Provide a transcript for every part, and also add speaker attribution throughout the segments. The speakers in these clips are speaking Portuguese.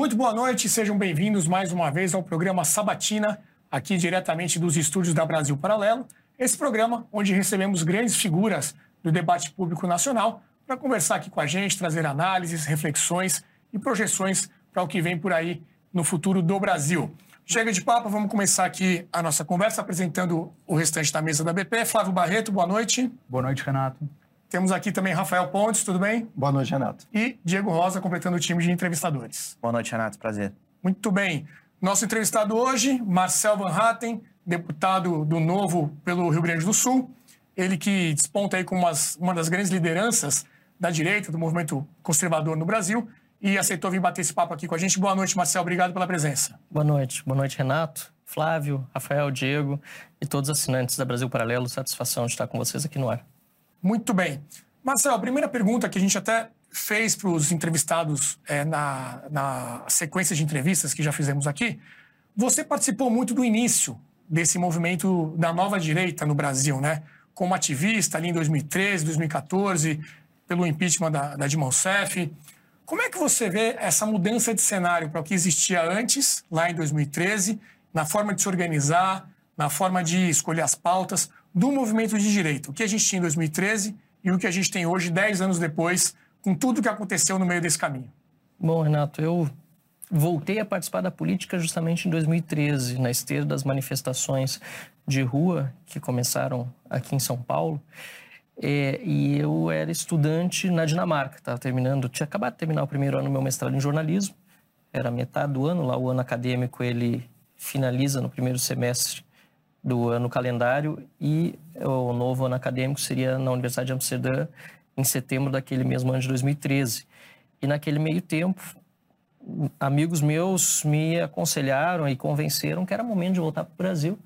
Speaker 1: Muito boa noite, sejam bem-vindos mais uma vez ao programa Sabatina, aqui diretamente dos estúdios da Brasil Paralelo. Esse programa onde recebemos grandes figuras do debate público nacional para conversar aqui com a gente, trazer análises, reflexões e projeções para o que vem por aí no futuro do Brasil. Chega de papo, vamos começar aqui a nossa conversa apresentando o restante da mesa da BP. Flávio Barreto, boa noite.
Speaker 2: Boa noite, Renato.
Speaker 1: Temos aqui também Rafael Pontes, tudo bem?
Speaker 3: Boa noite, Renato.
Speaker 1: E Diego Rosa, completando o time de entrevistadores.
Speaker 4: Boa noite, Renato. Prazer.
Speaker 1: Muito bem. Nosso entrevistado hoje, Marcel Van Hatten, deputado do Novo pelo Rio Grande do Sul. Ele que desponta aí como umas, uma das grandes lideranças da direita, do movimento conservador no Brasil, e aceitou vir bater esse papo aqui com a gente. Boa noite, Marcel. Obrigado pela presença.
Speaker 5: Boa noite. Boa noite, Renato, Flávio, Rafael, Diego e todos os assinantes da Brasil Paralelo. Satisfação de estar com vocês aqui no ar.
Speaker 1: Muito bem. Marcel, a primeira pergunta que a gente até fez para os entrevistados é, na, na sequência de entrevistas que já fizemos aqui, você participou muito do início desse movimento da nova direita no Brasil, né? Como ativista ali em 2013, 2014, pelo impeachment da, da Dilma Rousseff. Como é que você vê essa mudança de cenário para o que existia antes, lá em 2013, na forma de se organizar, na forma de escolher as pautas do movimento de direita? O que a gente tinha em 2013 e o que a gente tem hoje, 10 anos depois, com tudo o que aconteceu no meio desse caminho?
Speaker 5: Bom, Renato, eu voltei a participar da política justamente em 2013, na esteira das manifestações de rua que começaram aqui em São Paulo. É, e eu era estudante na Dinamarca, estava terminando, tinha acabado de terminar o primeiro ano do meu mestrado em jornalismo, era metade do ano, lá o ano acadêmico ele finaliza no primeiro semestre do ano calendário e o novo ano acadêmico seria na Universidade de Amsterdã em setembro daquele mesmo ano de 2013. E naquele meio tempo, amigos meus me aconselharam e convenceram que era momento de voltar para o Brasil,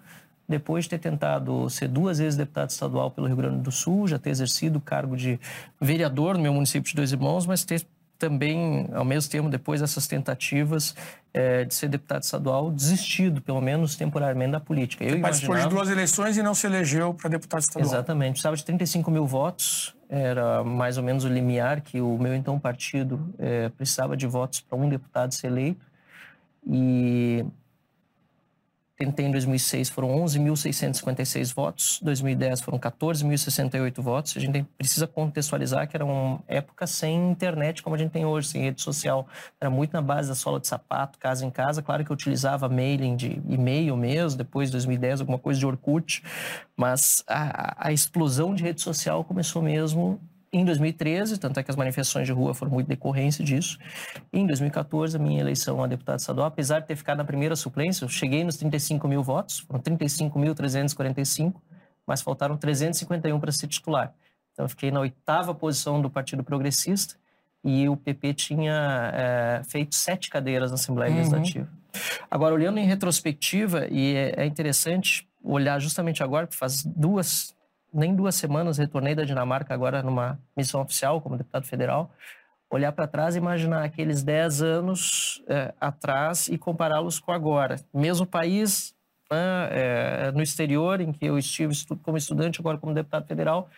Speaker 5: depois de ter tentado ser duas vezes deputado estadual pelo Rio Grande do Sul, já ter exercido o cargo de vereador no meu município de Dois Irmãos, mas ter também, ao mesmo tempo, depois dessas tentativas é, de ser deputado estadual, desistido, pelo menos temporariamente, da política.
Speaker 1: Eu participou imaginava... de duas eleições e não se elegeu para deputado estadual.
Speaker 5: Exatamente. Precisava de 35 mil votos, era mais ou menos o limiar que o meu então partido é, precisava de votos para um deputado ser eleito. E Tentei em 2006, foram 11.656 votos. 2010 foram 14.068 votos. A gente precisa contextualizar que era uma época sem internet como a gente tem hoje, sem rede social. Era muito na base da sola de sapato, casa em casa. Claro que eu utilizava mailing de e-mail mesmo, depois de 2010, alguma coisa de Orkut. Mas a, a explosão de rede social começou mesmo em 2013, tanto é que as manifestações de rua foram muito decorrência disso. Em 2014, a minha eleição a deputado estadual, apesar de ter ficado na primeira suplência, eu cheguei nos 35 mil votos, foram 35.345, mas faltaram 351 para ser titular. Então, eu fiquei na oitava posição do Partido Progressista e o PP tinha é, feito sete cadeiras na Assembleia uhum. Legislativa. Agora, olhando em retrospectiva, e é, é interessante olhar justamente agora, que faz duas, nem duas semanas retornei da Dinamarca agora numa missão oficial como deputado federal, olhar para trás e imaginar aqueles 10 anos é, atrás e compará-los com agora. Mesmo país, né, é, no exterior, em que eu estive como estudante, agora como deputado federal,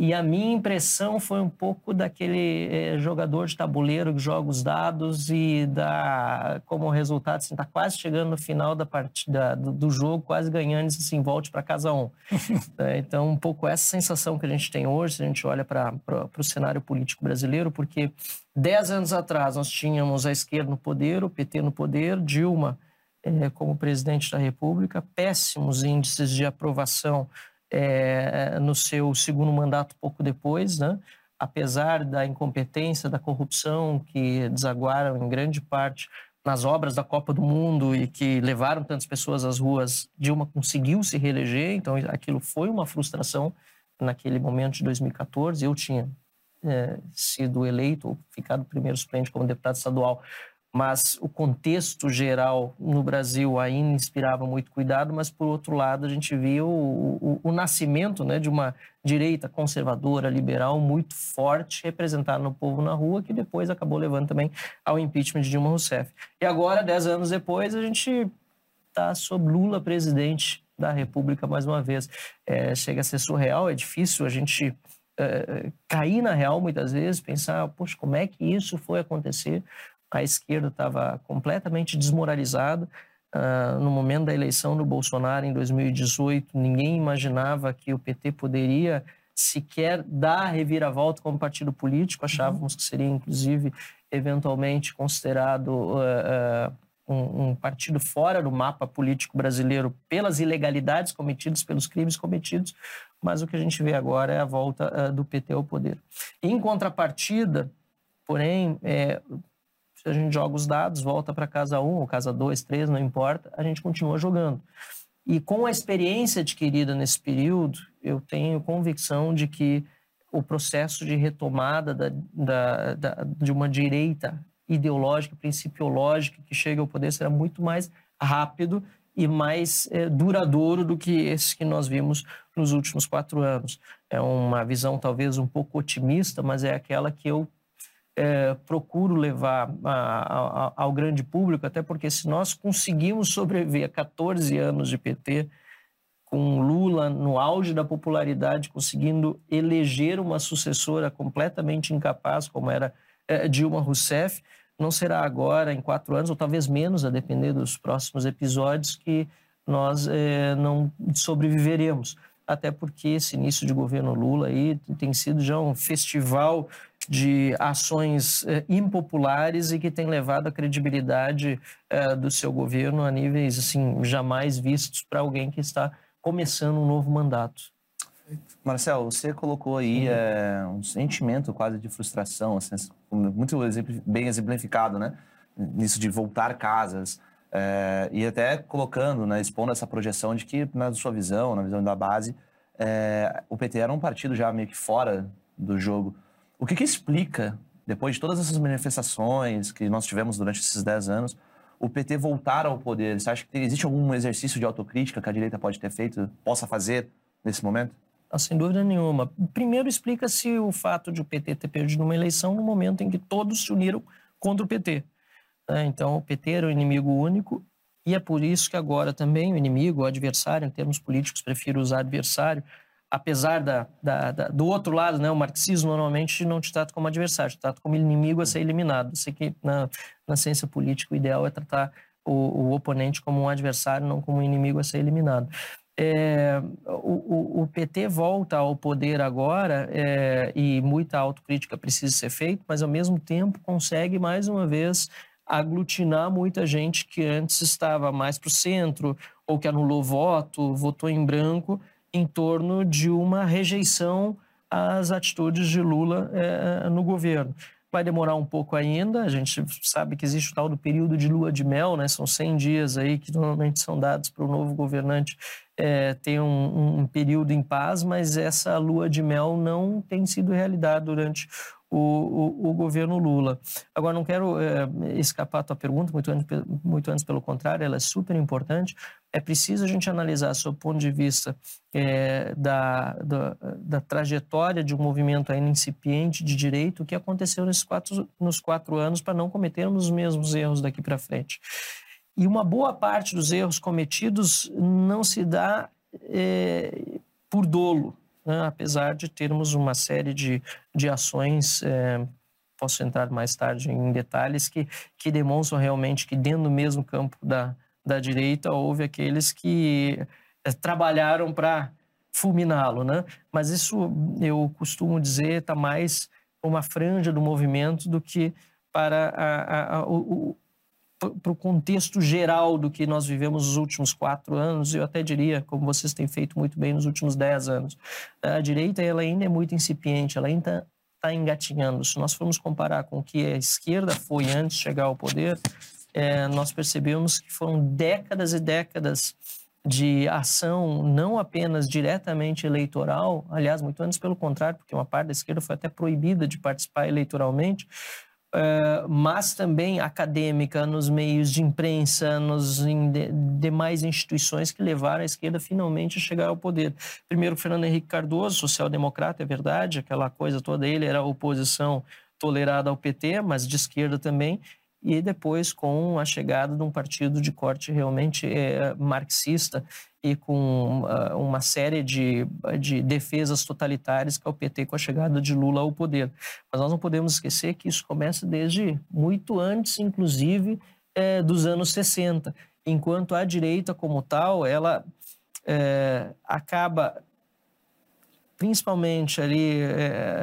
Speaker 5: e a minha impressão foi um pouco daquele é, jogador de tabuleiro que joga os dados e dá como resultado, assim, está quase chegando no final da partida do, do jogo, quase ganhando e assim, volte para casa um. é, então, um pouco essa sensação que a gente tem hoje, se a gente olha para o cenário político brasileiro, porque dez anos atrás nós tínhamos a esquerda no poder, o PT no poder, Dilma é, como presidente da República, péssimos índices de aprovação é, no seu segundo mandato pouco depois, né? apesar da incompetência, da corrupção que desaguaram em grande parte nas obras da Copa do Mundo e que levaram tantas pessoas às ruas, Dilma conseguiu se reeleger, então aquilo foi uma frustração naquele momento de 2014. Eu tinha é, sido eleito, ou ficado primeiro suplente como deputado estadual mas o contexto geral no Brasil ainda inspirava muito cuidado, mas por outro lado a gente viu o, o, o nascimento né, de uma direita conservadora, liberal, muito forte, representada no povo na rua, que depois acabou levando também ao impeachment de Dilma Rousseff. E agora, dez anos depois, a gente está sob Lula presidente da República mais uma vez. É, chega a ser surreal, é difícil a gente é, cair na real muitas vezes, pensar, poxa, como é que isso foi acontecer? A esquerda estava completamente desmoralizada. Uh, no momento da eleição do Bolsonaro em 2018, ninguém imaginava que o PT poderia sequer dar reviravolta como partido político. Achávamos que seria, inclusive, eventualmente considerado uh, uh, um, um, partido fora do mapa político brasileiro pelas ilegalidades cometidas, pelos crimes cometidos. Mas o que a gente vê agora é a volta do PT ao poder. Em contrapartida, porém, é, a gente joga os dados, volta para casa 1 ou casa 2, 3, não importa, a gente continua jogando. E com a experiência adquirida nesse período, eu tenho convicção de que o processo de retomada da, da, da, de uma direita ideológica, principiológica, que chega ao poder será muito mais rápido e mais é, duradouro do que esse que nós vimos nos últimos quatro anos. É uma visão talvez um pouco otimista, mas é aquela que eu é, procuro levar a, a, ao grande público, até porque se nós conseguimos sobreviver a 14 anos de PT, com Lula no auge da popularidade, conseguindo eleger uma sucessora completamente incapaz, como era é, Dilma Rousseff, não será agora, em quatro anos, ou talvez menos, a depender dos próximos episódios, que nós é, não sobreviveremos. Até porque esse início de governo Lula aí tem sido já um festival de ações eh, impopulares e que tem levado a credibilidade eh, do seu governo a níveis assim jamais vistos para alguém que está começando um novo mandato.
Speaker 2: Marcelo, você colocou aí é, um sentimento quase de frustração, assim, muito bem exemplificado, né? Nisso de voltar casas. É, e até colocando, né, expondo essa projeção de que, na sua visão, na visão da base, é, o PT era um partido já meio que fora do jogo. O que, que explica, depois de todas essas manifestações que nós tivemos durante esses 10 anos, o PT voltar ao poder? Você acha que existe algum exercício de autocrítica que a direita pode ter feito, possa fazer nesse momento?
Speaker 5: Ah, sem dúvida nenhuma. Primeiro, explica-se o fato de o PT ter perdido uma eleição no momento em que todos se uniram contra o PT. Né? Então, o PT era o inimigo único e é por isso que agora também o inimigo, o adversário, em termos políticos, prefiro usar adversário, apesar da, da, da, do outro lado, né, o marxismo normalmente não te trata como adversário, te trata como inimigo a ser eliminado. Sei que na, na ciência política o ideal é tratar o, o oponente como um adversário, não como um inimigo a ser eliminado. É, o, o, PT volta ao poder agora é, e muita autocrítica precisa ser feita, mas ao mesmo tempo consegue mais uma vez aglutinar muita gente que antes estava mais para o centro ou que anulou voto, votou em branco em torno de uma rejeição às atitudes de Lula é, no governo. Vai demorar um pouco ainda, a gente sabe que existe o tal do período de lua de mel, né? são 100 dias aí que normalmente são dados para o novo governante é, ter um, um período em paz, mas essa lua de mel não tem sido realidade durante o, o, o, governo Lula. Agora, não quero é, escapar a tua pergunta, muito antes, muito antes pelo contrário, ela é super importante. É preciso a gente analisar, sob o ponto de vista é, da, da, da, trajetória de um movimento ainda incipiente de direito, o que aconteceu nesses quatro, nos quatro anos para não cometermos os mesmos erros daqui para frente. E uma boa parte dos erros cometidos não se dá é, por dolo, né? apesar de termos uma série de, de ações, é, posso entrar mais tarde em detalhes, que, que demonstram realmente que dentro do mesmo campo da, da direita houve aqueles que é, trabalharam para fulminá-lo, né? Mas isso, eu costumo dizer, está mais uma franja do movimento do que para a, a, a, o, para o contexto geral do que nós vivemos nos últimos quatro anos, eu até diria, como vocês têm feito muito bem nos últimos dez anos. A direita ela ainda é muito incipiente, ela ainda está engatinhando. Se nós formos comparar com o que a esquerda foi antes de chegar ao poder, é, nós percebemos que foram décadas e décadas de ação não apenas diretamente eleitoral, aliás, muito antes pelo contrário, porque uma parte da esquerda foi até proibida de participar eleitoralmente, Uh, mas também acadêmica, nos meios de imprensa, nos in de, demais instituições que levaram a esquerda finalmente a chegar ao poder. Primeiro, Fernando Henrique Cardoso, social-democrata, é verdade, aquela coisa toda, ele era oposição tolerada ao PT, mas de esquerda também. E depois com a chegada de um partido de corte realmente é, marxista e com uh, uma série de, de defesas totalitárias que é o PT com a chegada de Lula ao poder. Mas nós não podemos esquecer que isso começa desde muito antes, inclusive, é, dos anos 60, enquanto a direita como tal, ela é, acaba principalmente ali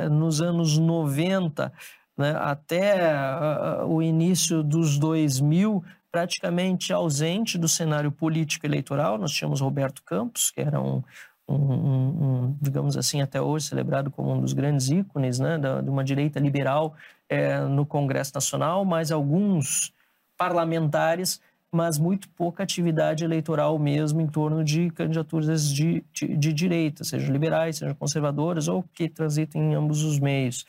Speaker 5: nos anos 90, né, até uh, o início dos 2000, praticamente ausente do cenário político eleitoral. Nós tínhamos Roberto Campos, que era um, um, um, digamos assim, até hoje celebrado como um dos grandes ícones né, da, de uma direita liberal é, no Congresso Nacional, mas alguns parlamentares, mas muito pouca atividade eleitoral mesmo em torno de candidaturas de, de, de direita, sejam liberais, sejam conservadoras ou que transitem em ambos os meios.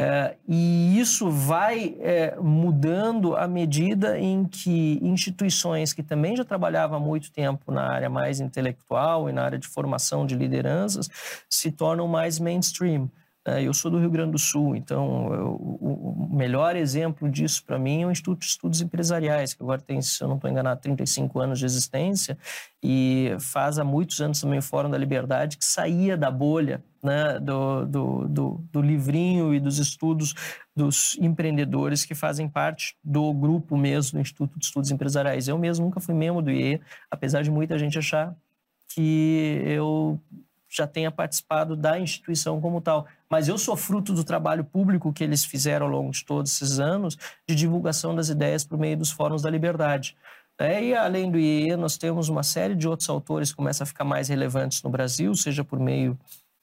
Speaker 5: É, e isso vai é, mudando à medida em que instituições que também já trabalhavam há muito tempo na área mais intelectual e na área de formação de lideranças se tornam mais mainstream. É, eu sou do Rio Grande do Sul, então o melhor exemplo disso para mim é o Instituto de Estudos Empresariais, que agora tem, se eu não estou enganado, 35 anos de existência e faz há muitos anos também o Fórum da Liberdade, que saía da bolha né, do, do, do, do livrinho e dos estudos dos empreendedores que fazem parte do grupo mesmo do Instituto de Estudos Empresariais. Eu mesmo nunca fui membro do IE, apesar de muita gente achar que eu já tenha participado da instituição como tal. Mas eu sou fruto do trabalho público que eles fizeram ao longo de todos esses anos de divulgação das ideias por meio dos fóruns da liberdade. É, e além do IE, nós temos uma série de outros autores que começam a ficar mais relevantes no Brasil, seja por meio,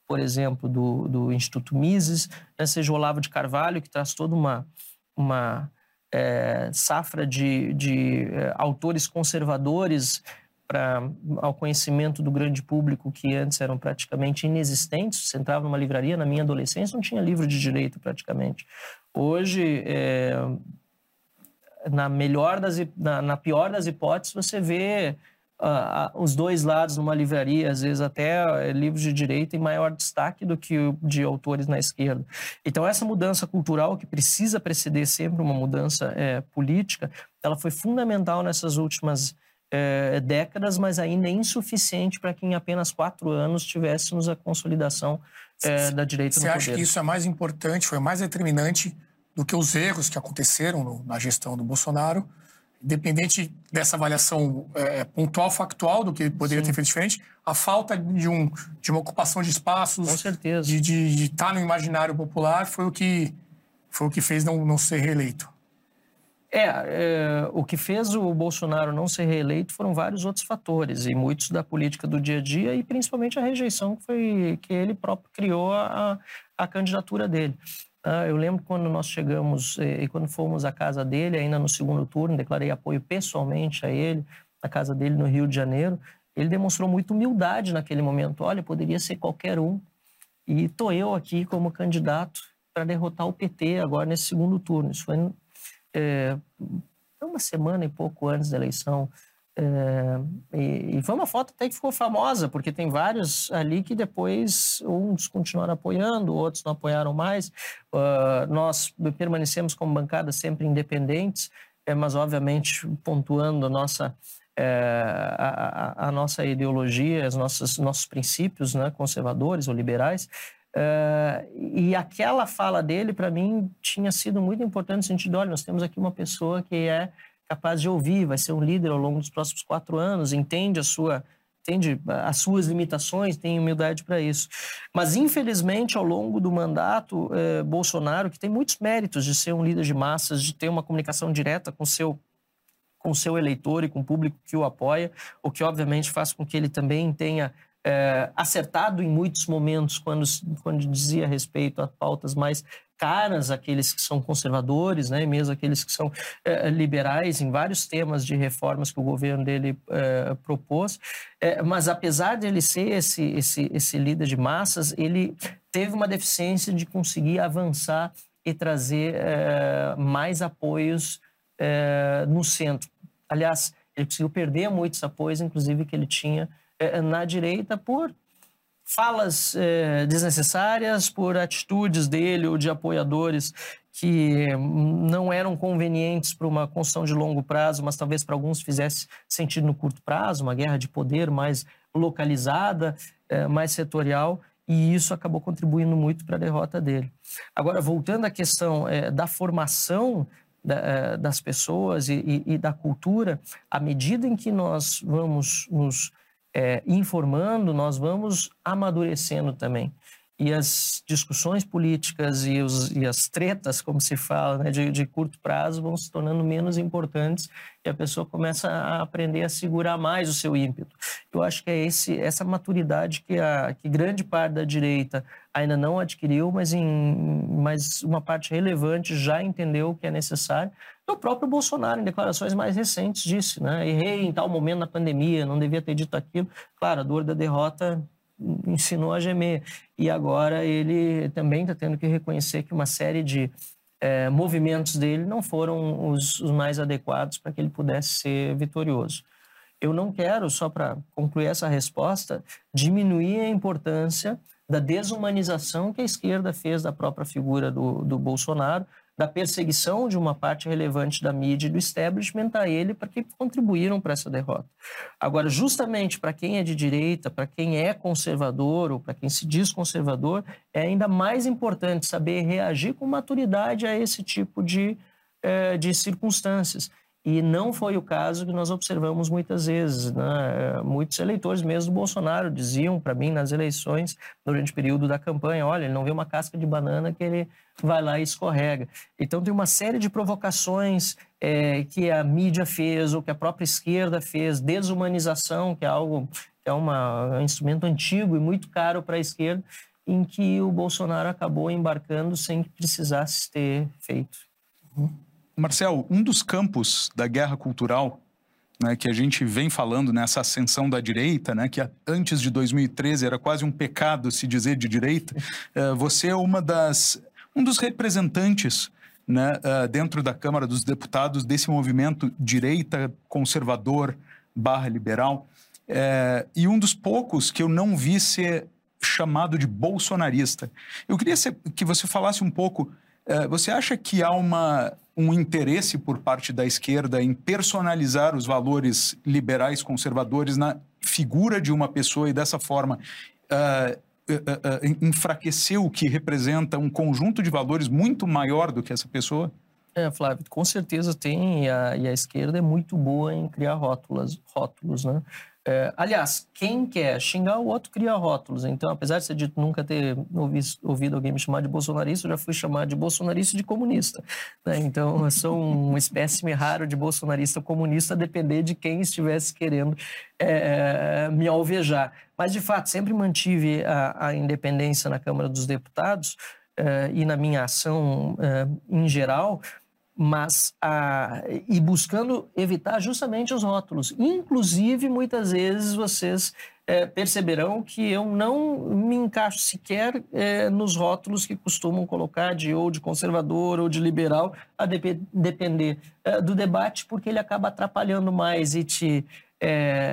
Speaker 5: por exemplo, do, do Instituto Mises, né, seja o Olavo de Carvalho, que traz toda uma, uma é, safra de, de é, autores conservadores ao conhecimento do grande público que antes eram praticamente inexistentes. Você entrava numa livraria, na minha adolescência, não tinha livro de direito praticamente. Hoje, é, na melhor das na, na, pior das hipóteses, você vê uh, uh, os dois lados numa livraria, às vezes até uh, livros de direito em maior destaque do que de autores na esquerda. Então, essa mudança cultural, que precisa preceder sempre uma mudança é, política, ela foi fundamental nessas últimas é, décadas, mas ainda é insuficiente para que em apenas quatro anos tivéssemos a consolidação é, da direita
Speaker 1: Você acha que isso é mais importante, foi mais determinante do que os erros que aconteceram no, na gestão do Bolsonaro? Independente dessa avaliação é, pontual, factual do que poderia Sim. ter feito diferente, a falta de, um, de uma ocupação de espaços,
Speaker 5: Com certeza.
Speaker 1: de, estar no imaginário popular, foi o que, foi o que fez não, não ser reeleito.
Speaker 5: É, é, o que fez o Bolsonaro não ser reeleito foram vários outros fatores, e muitos da política do dia a dia, e principalmente a rejeição que, foi, que ele próprio criou a, a candidatura dele. Ah, eu lembro quando nós chegamos eh, e quando fomos à casa dele, ainda no segundo turno, declarei apoio pessoalmente a ele, na casa dele no Rio de Janeiro. Ele demonstrou muita humildade naquele momento. Olha, poderia ser qualquer um. E estou eu aqui como candidato para derrotar o PT agora nesse segundo turno. Isso foi é, uma semana e pouco antes da eleição. É, e, e, foi uma foto até que ficou famosa, porque tem vários ali que depois uns continuaram apoiando, outros não apoiaram mais. Uh, nós permanecemos como bancada sempre independentes, é, mas obviamente pontuando a nossa, é, a, a, a, nossa ideologia, os nossos, nossos princípios né, conservadores ou liberais. Uh, e aquela fala dele, para mim, tinha sido muito importante no sentido: olha, nós temos aqui uma pessoa que é capaz de ouvir, vai ser um líder ao longo dos próximos quatro anos, entende a sua entende as suas limitações, tem humildade para isso. Mas, infelizmente, ao longo do mandato, eh, Bolsonaro, que tem muitos méritos de ser um líder de massas, de ter uma comunicação direta com seu com seu eleitor e com o público que o apoia, o que obviamente faz com que ele também tenha é, acertado em muitos momentos quando, quando dizia respeito a pautas mais caras àqueles que são conservadores, né, mesmo aqueles que são é, liberais em vários temas de reformas que o governo dele é, propôs. É, mas apesar de ele ser esse, esse, esse líder de massas, ele teve uma deficiência de conseguir avançar e trazer é, mais apoios é, no centro. Aliás, ele conseguiu perder muitos apoios, inclusive que ele tinha na direita por falas é, desnecessárias, por atitudes dele ou de apoiadores que não eram convenientes para uma construção de longo prazo, mas talvez para alguns fizesse sentido no curto prazo, uma guerra de poder mais localizada, é, mais setorial, e isso acabou contribuindo muito para a derrota dele. Agora, voltando à questão é, da formação da, das pessoas e, e, e, da cultura, à medida em que nós vamos nos é, informando, nós vamos amadurecendo também e as discussões políticas e, os, e as tretas, como se fala, né, de, de, curto prazo vão se tornando menos importantes e a pessoa começa a aprender a segurar mais o seu ímpeto. Eu acho que é esse, essa maturidade que, a, que grande parte da direita ainda não adquiriu, mas, em, mas uma parte relevante já entendeu o que é necessário. O próprio Bolsonaro, em declarações mais recentes, disse: né, errei em tal momento na pandemia, não devia ter dito aquilo. Claro, a dor da derrota ensinou a gemer. E agora ele também está tendo que reconhecer que uma série de é, movimentos dele não foram os, os mais adequados para que ele pudesse ser vitorioso. Eu não quero, só para concluir essa resposta, diminuir a importância da desumanização que a esquerda fez da própria figura do, do Bolsonaro, da perseguição de uma parte relevante da mídia e do establishment a ele para que contribuíram para essa derrota. Agora, justamente para quem é de direita, para quem é conservador ou para quem se diz conservador, é ainda mais importante saber reagir com maturidade a esse tipo de, eh, de circunstâncias. E não foi o caso que nós observamos muitas vezes. Né? Muitos eleitores mesmo do Bolsonaro diziam para mim nas eleições, durante o período da campanha, olha, ele não vê uma casca de banana que ele vai lá e escorrega. Então tem uma série de provocações é, que a mídia fez, ou que a própria esquerda fez, desumanização, que é algo que é uma, um instrumento antigo e muito caro para a esquerda, em que o Bolsonaro acabou embarcando sem que precisasse ter feito.
Speaker 3: Uhum. Marcel, um dos campos da guerra cultural né, que a gente vem falando nessa ascensão da direita, né, que antes de 2013 era quase um pecado se dizer de direita, uh, você é uma das, um dos representantes né, uh, dentro da Câmara dos Deputados desse movimento direita conservador barra liberal uh, e um dos poucos que eu não vi ser chamado de bolsonarista. Eu queria ser, que você falasse um pouco você acha que há uma, um interesse por parte da esquerda em personalizar os valores liberais conservadores na figura de uma pessoa e dessa forma uh, enfraquecer o que representa um conjunto de valores muito maior do que essa pessoa?
Speaker 5: É, Flávio, com certeza tem, e a, e a esquerda é muito boa em criar rótulos, rótulos né? É, aliás, quem quer xingar o outro cria rótulos. Então, apesar de ser dito nunca ter ouvido alguém me chamar de bolsonarista, eu já fui chamado de bolsonarista de comunista. Né? Então, eu sou um espécime raro de bolsonarista comunista, a depender de quem estivesse querendo é, me alvejar. Mas, de fato, sempre mantive a, a independência na Câmara dos Deputados é, e na minha ação é, em geral mas ah, e buscando evitar justamente os rótulos. Inclusive, muitas vezes vocês é, perceberão que eu não me encaixo sequer é, nos rótulos que costumam colocar de ou de conservador ou de liberal, a dep depender é, do debate, porque ele acaba atrapalhando mais e te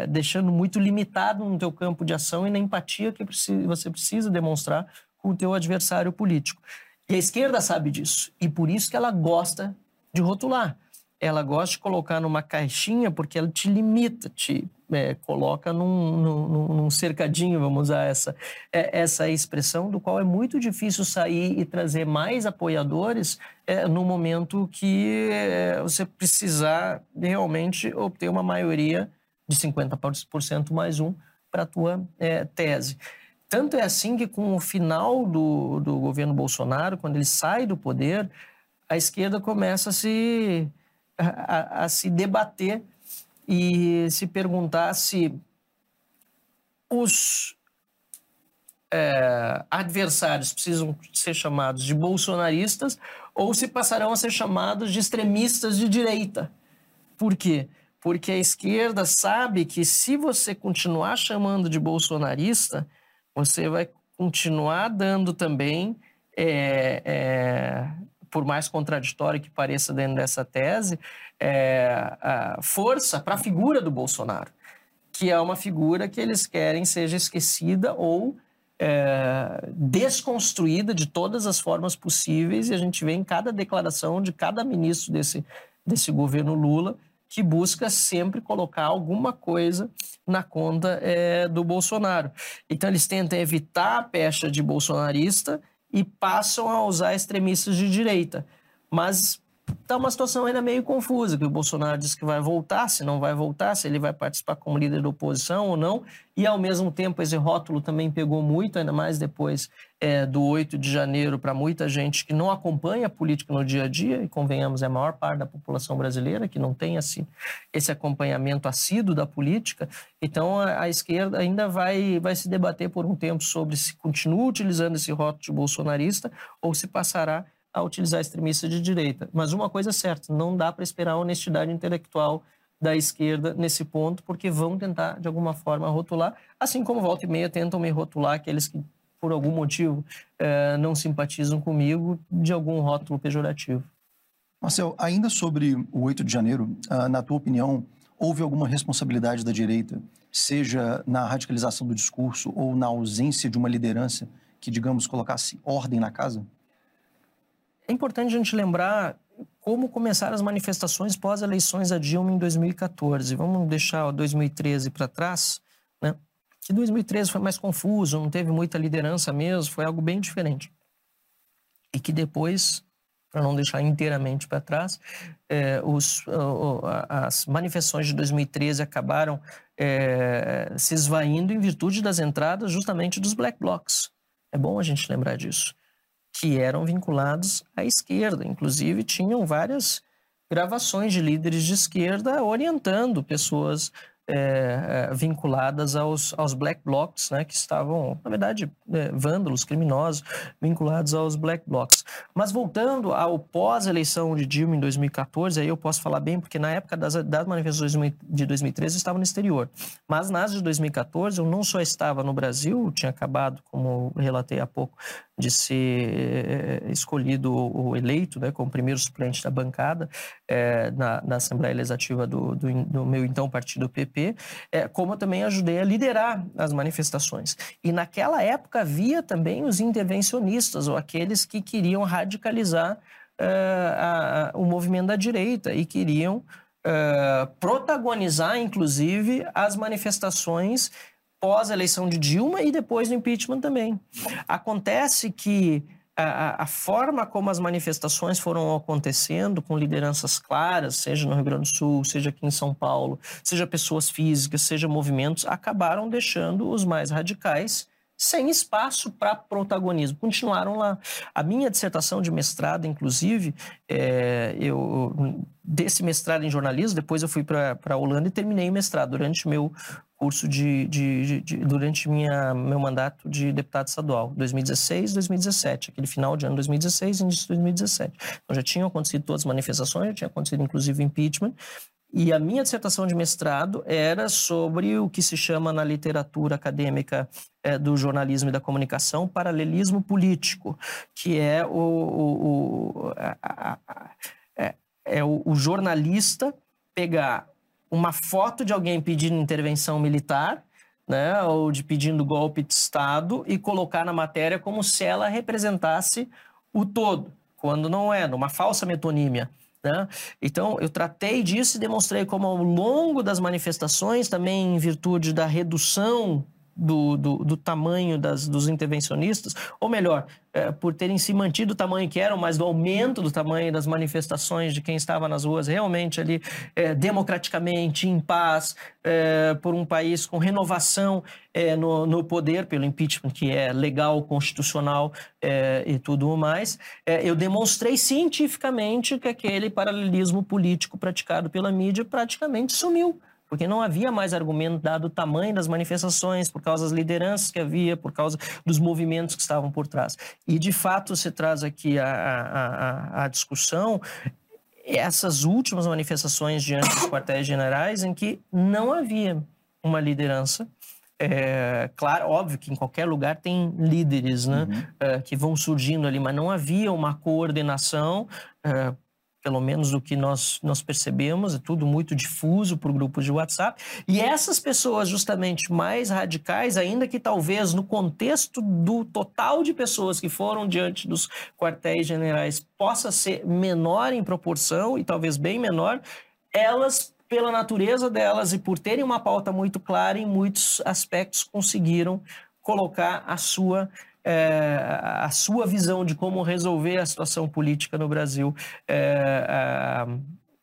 Speaker 5: deixando muito limitado no teu campo de ação e na empatia que você precisa demonstrar com o teu adversário político. E a esquerda sabe disso, e por isso que ela gosta de rotular. Ela gosta de colocar numa caixinha porque ela te limita, te é, coloca num, num, num, cercadinho, vamos usar essa, é, essa expressão, do qual é muito difícil sair e trazer mais apoiadores é, no momento que é, você precisar realmente obter uma maioria de 50% mais um para a tua é, tese. Tanto é assim que com o final do, do governo Bolsonaro, quando ele sai do poder, a esquerda começa a se, a, a se debater e se perguntar se os é, adversários precisam ser chamados de bolsonaristas ou se passarão a ser chamados de extremistas de direita. Por quê? Porque a esquerda sabe que se você continuar chamando de bolsonarista, você vai continuar dando também é, é, por mais contraditório que pareça dentro dessa tese, é, força para a figura do Bolsonaro, que é uma figura que eles querem seja esquecida ou é, desconstruída de todas as formas possíveis e a gente vê em cada declaração de cada ministro desse, desse governo Lula que busca sempre colocar alguma coisa na conta é, do Bolsonaro. Então eles tentam evitar a pecha de bolsonarista e passam a usar extremistas de direita. Mas Está uma situação ainda meio confusa, que o Bolsonaro diz que vai voltar, se não vai voltar, se ele vai participar como líder da oposição ou não, e ao mesmo tempo esse rótulo também pegou muito, ainda mais depois é, do 8 de janeiro, para muita gente que não acompanha a política no dia a dia, e convenhamos, é a maior parte da população brasileira que não tem esse, esse acompanhamento assíduo da política, então a, a esquerda ainda vai, vai se debater por um tempo sobre se continua utilizando esse rótulo de bolsonarista ou se passará a utilizar extremistas de direita. Mas uma coisa é certa, não dá para esperar a honestidade intelectual da esquerda nesse ponto, porque vão tentar, de alguma forma, rotular, assim como volta e meia tentam me rotular aqueles que, por algum motivo, eh, não simpatizam comigo de algum rótulo pejorativo.
Speaker 4: Marcel, ainda sobre o 8 de janeiro, ah, na tua opinião, houve alguma responsabilidade da direita, seja na radicalização do discurso ou na ausência de uma liderança que, digamos, colocasse ordem na casa?
Speaker 5: É importante a gente lembrar como começaram as manifestações pós-eleições a Dilma em 2014. Vamos deixar 2013 para trás, né? Que 2013 foi mais confuso, não teve muita liderança mesmo, foi algo bem diferente. E que depois, para não deixar inteiramente para trás, é, os, as manifestações de 2013 acabaram é, se esvaindo em virtude das entradas justamente dos black blocs. É bom a gente lembrar disso que eram vinculados à esquerda. Inclusive, tinham várias gravações de líderes de esquerda orientando pessoas é, vinculadas aos, aos black blocs, né, que estavam, na verdade, é, vândalos, criminosos, vinculados aos black blocs. Mas voltando ao pós-eleição de Dilma em 2014, aí eu posso falar bem, porque na época das, das manifestações de 2013 eu estava no exterior. Mas nas de 2014 eu não só estava no Brasil, tinha acabado, como relatei há pouco, de ser é, escolhido ou eleito né, como primeiro suplente da bancada é, na, na, Assembleia Legislativa do, do, do, meu então partido PP, é, como eu também ajudei a liderar as manifestações. E naquela época havia também os intervencionistas, ou aqueles que queriam radicalizar a, a, o movimento da direita e queriam protagonizar, inclusive, as manifestações pós a eleição de Dilma e depois do impeachment também. Acontece que a, a, forma como as manifestações foram acontecendo, com lideranças claras, seja no Rio Grande do Sul, seja aqui em São Paulo, seja pessoas físicas, seja movimentos, acabaram deixando os mais radicais sem espaço para protagonismo. Continuaram lá. A minha dissertação de mestrado, inclusive, é, eu desse mestrado em jornalismo, depois eu fui para a Holanda e terminei o mestrado durante meu curso de, de, de, de, durante minha, meu mandato de deputado estadual, 2016, 2017, aquele final de ano 2016 e início de 2017. Então já tinham acontecido todas as manifestações, já tinha acontecido inclusive o impeachment, e a minha dissertação de mestrado era sobre o que se chama na literatura acadêmica é, do jornalismo e da comunicação paralelismo político, que é o, o, o a, a, é, é o, o jornalista pegar uma foto de alguém pedindo intervenção militar, né, ou de pedindo golpe de Estado e colocar na matéria como se ela representasse o todo, quando não é, numa falsa metonímia. Né? Então, eu tratei disso e demonstrei como, ao longo das manifestações, também em virtude da redução do, do, do tamanho das, dos intervencionistas, ou melhor, é, por terem se mantido o tamanho que eram, mas do aumento do tamanho das manifestações de quem estava nas ruas realmente ali é, democraticamente, em paz, é, por um país com renovação é, no, no, poder, pelo impeachment, que é legal, constitucional é, e tudo mais, é, eu demonstrei cientificamente que aquele paralelismo político praticado pela mídia praticamente sumiu porque não havia mais argumento dado o tamanho das manifestações, por causa das lideranças que havia, por causa dos movimentos que estavam por trás. E, de fato, se traz aqui a, a, a, discussão essas últimas manifestações diante dos quartéis generais em que não havia uma liderança. É, claro, óbvio que em qualquer lugar tem líderes né, uhum. é, que vão surgindo ali, mas não havia uma coordenação é, pelo menos do que nós, nós percebemos, é tudo muito difuso por grupos de WhatsApp. E essas pessoas, justamente mais radicais, ainda que talvez no contexto do total de pessoas que foram diante dos quartéis generais possa ser menor em proporção e talvez bem menor, elas, pela natureza delas e por terem uma pauta muito clara, em muitos aspectos conseguiram colocar a sua é, a sua visão de como resolver a situação política no Brasil é,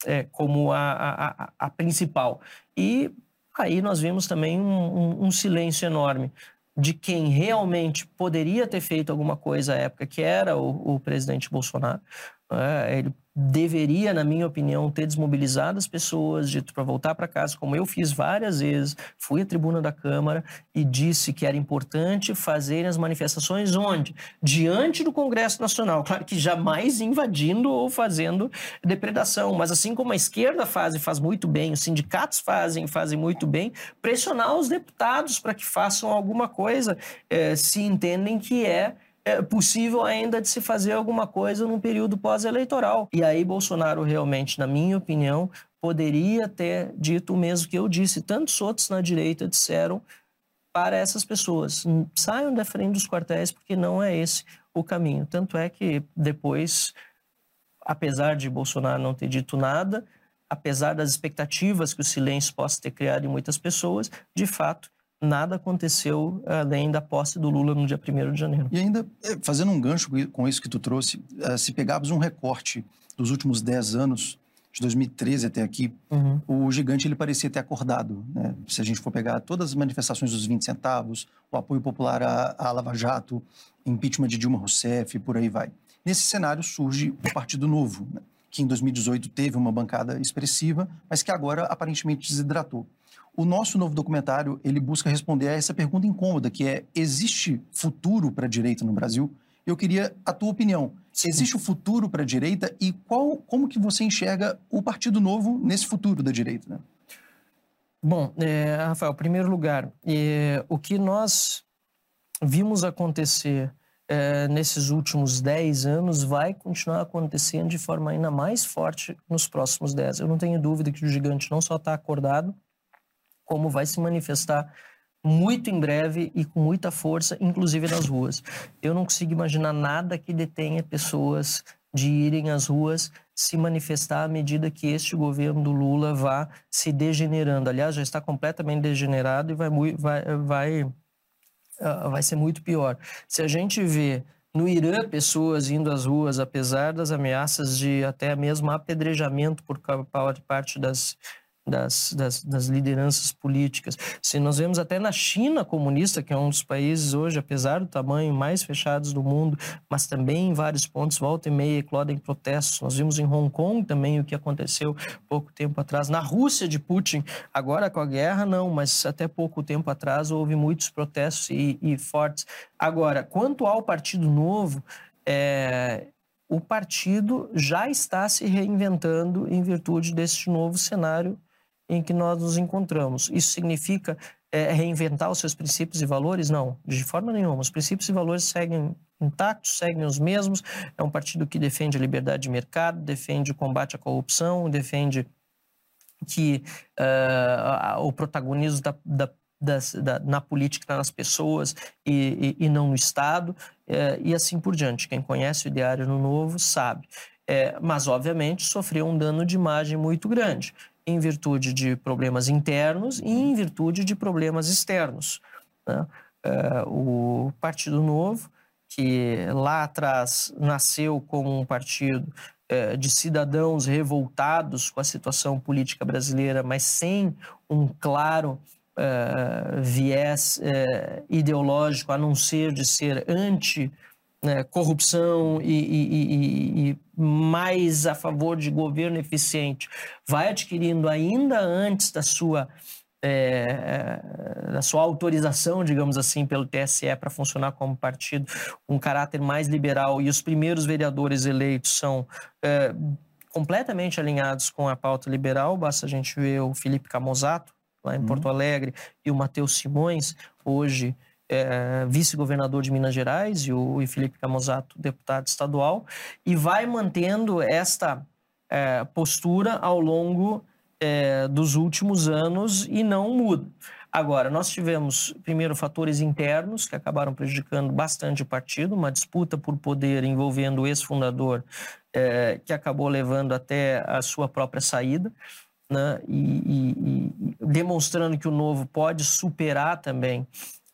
Speaker 5: é, como a, a, a, principal. E aí nós vimos também um, um, silêncio enorme de quem realmente poderia ter feito alguma coisa à época, que era o, o presidente Bolsonaro. É, ele deveria, na minha opinião, ter desmobilizado as pessoas, dito para voltar para casa, como eu fiz várias vezes, fui à tribuna da Câmara e disse que era importante fazer as manifestações onde? Diante do Congresso Nacional. Claro que jamais invadindo ou fazendo depredação, mas assim como a esquerda faz e faz muito bem, os sindicatos fazem fazem muito bem, pressionar os deputados para que façam alguma coisa, eh, se entendem que é é possível ainda de se fazer alguma coisa num período pós-eleitoral. E aí Bolsonaro realmente, na minha opinião, poderia ter dito o mesmo que eu disse. Tantos outros na direita disseram para essas pessoas, saiam da frente dos quartéis porque não é esse o caminho. Tanto é que depois, apesar de Bolsonaro não ter dito nada, apesar das expectativas que o silêncio possa ter criado em muitas pessoas, de fato, nada aconteceu além da posse do Lula no dia 1 de janeiro.
Speaker 4: E ainda, eh, fazendo um gancho com isso que tu trouxe, eh, se pegarmos um recorte dos últimos 10 anos, de 2013 até aqui, uhum. o gigante ele parecia ter acordado. Né? Se a gente for pegar todas as manifestações dos 20 centavos, o apoio popular à, à Lava Jato, impeachment de Dilma Rousseff, por aí vai. Nesse cenário surge o Partido Novo, né? que em 2018 teve uma bancada expressiva, mas que agora aparentemente desidratou. O nosso novo documentário, ele busca responder a essa pergunta incômoda, que é, existe futuro para a direita no Brasil? Eu queria a tua opinião. Existe o futuro para a direita e qual, como que você enxerga o Partido Novo nesse futuro da direita? Né?
Speaker 5: Bom, é, Rafael, em primeiro lugar, é, o que nós vimos acontecer é, nesses últimos 10 anos vai continuar acontecendo de forma ainda mais forte nos próximos 10. Eu não tenho dúvida que o gigante não só está acordado, como vai se manifestar muito em breve e com muita força, inclusive nas ruas. Eu não consigo imaginar nada que detenha pessoas de irem às ruas se manifestar à medida que este governo do Lula vá se degenerando. Aliás, já está completamente degenerado e vai, vai, vai, ah, vai ser muito pior. Se a gente vê no Irã pessoas indo às ruas, apesar das ameaças de até mesmo apedrejamento por parte das das, das, das, lideranças políticas. Se nós vemos até na China comunista, que é um dos países hoje, apesar do tamanho, mais fechados do mundo, mas também em vários pontos, volta e meia, eclodem protestos. Nós vimos em Hong Kong também o que aconteceu pouco tempo atrás. Na Rússia de Putin, agora com a guerra, não, mas até pouco tempo atrás houve muitos protestos e, e fortes. Agora, quanto ao Partido Novo, é, o partido já está se reinventando em virtude deste novo cenário em que nós nos encontramos. Isso significa é, reinventar os seus princípios e valores? Não, de forma nenhuma. Os princípios e valores seguem intactos, seguem os mesmos. É um partido que defende a liberdade de mercado, defende o combate à corrupção, defende que uh, o protagonismo da, da da, na política nas pessoas e, e, e não no Estado, é, e assim por diante. Quem conhece o Ideário no Novo sabe. É, mas, obviamente, sofreu um dano de imagem muito grande em virtude de problemas internos e em virtude de problemas externos. Né? É, o Partido Novo, que lá atrás nasceu como um partido é, de cidadãos revoltados com a situação política brasileira, mas sem um claro é, viés ideológico, a não ser de ser anti né, e, e, e, e, mais a favor de governo eficiente, vai adquirindo ainda antes da sua, é, da sua autorização, digamos assim, pelo TSE para funcionar como partido, um caráter mais liberal, e os primeiros vereadores eleitos são é, completamente alinhados com a pauta liberal, basta a gente ver o Felipe Camozato, lá em uhum. Porto Alegre, e o Matheus Simões, hoje é, vice-governador de Minas Gerais e o e Felipe Camozato, deputado estadual, e vai mantendo esta é, postura ao longo é, dos últimos anos e não muda. Agora, nós tivemos, primeiro, fatores internos que acabaram prejudicando bastante o partido, uma disputa por poder envolvendo o ex-fundador, é, que acabou levando até a sua própria saída, né? e, e, e demonstrando que o novo pode superar também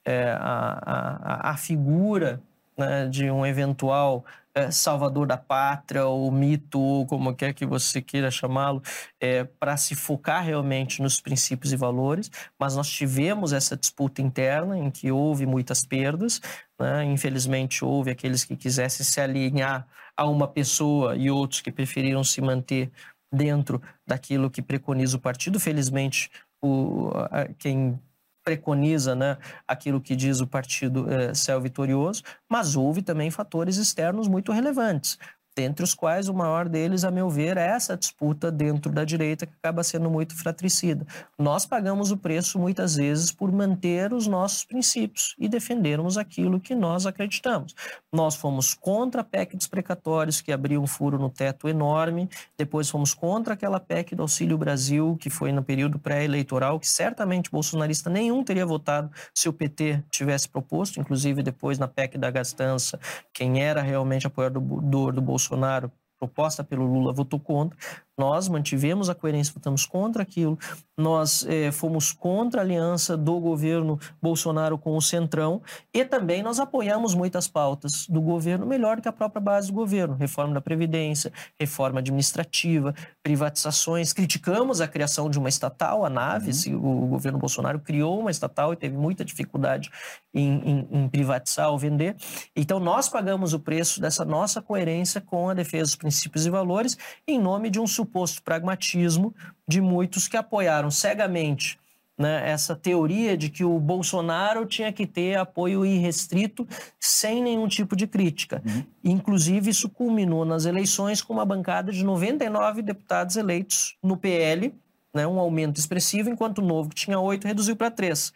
Speaker 5: é, a, a, a, figura né, de um eventual é, salvador da pátria, ou mito, ou como quer que você queira chamá-lo, é, para se focar realmente nos princípios e valores. Mas nós tivemos essa disputa interna em que houve muitas perdas. Né? Infelizmente, houve aqueles que quisessem se alinhar a uma pessoa e outros que preferiram se manter dentro daquilo que preconiza o partido. Felizmente, o, quem preconiza né, aquilo que diz o partido eh, ser vitorioso, mas houve também fatores externos muito relevantes dentre os quais o maior deles, a meu ver, é essa disputa dentro da direita que acaba sendo muito fratricida. Nós pagamos o preço muitas vezes por manter os nossos princípios e defendermos aquilo que nós acreditamos. Nós fomos contra a PEC dos precatórios, que abriu um furo no teto enorme, depois fomos contra aquela PEC do Auxílio Brasil, que foi no período pré-eleitoral, que certamente bolsonarista nenhum teria votado se o PT tivesse proposto, inclusive depois na PEC da gastança, quem era realmente apoiador do, do, Bolsonaro Bolsonaro proposta pelo Lula votou contra. Nós mantivemos a coerência, votamos contra aquilo. Nós eh, fomos contra a aliança do governo Bolsonaro com o Centrão e também nós apoiamos muitas pautas do governo, melhor que a própria base do governo. Reforma da Previdência, reforma administrativa, privatizações. Criticamos a criação de uma estatal, a Naves. Uhum. O governo Bolsonaro criou uma estatal e teve muita dificuldade em, em, em privatizar ou vender. Então, nós pagamos o preço dessa nossa coerência com a defesa dos princípios e valores em nome de um suposto pragmatismo de muitos que apoiaram cegamente né, essa teoria de que o Bolsonaro tinha que ter apoio irrestrito sem nenhum tipo de crítica. Uhum. Inclusive, isso culminou nas eleições com uma bancada de 99 deputados eleitos no PL, né, um aumento expressivo, enquanto o Novo, que tinha oito, reduziu para três.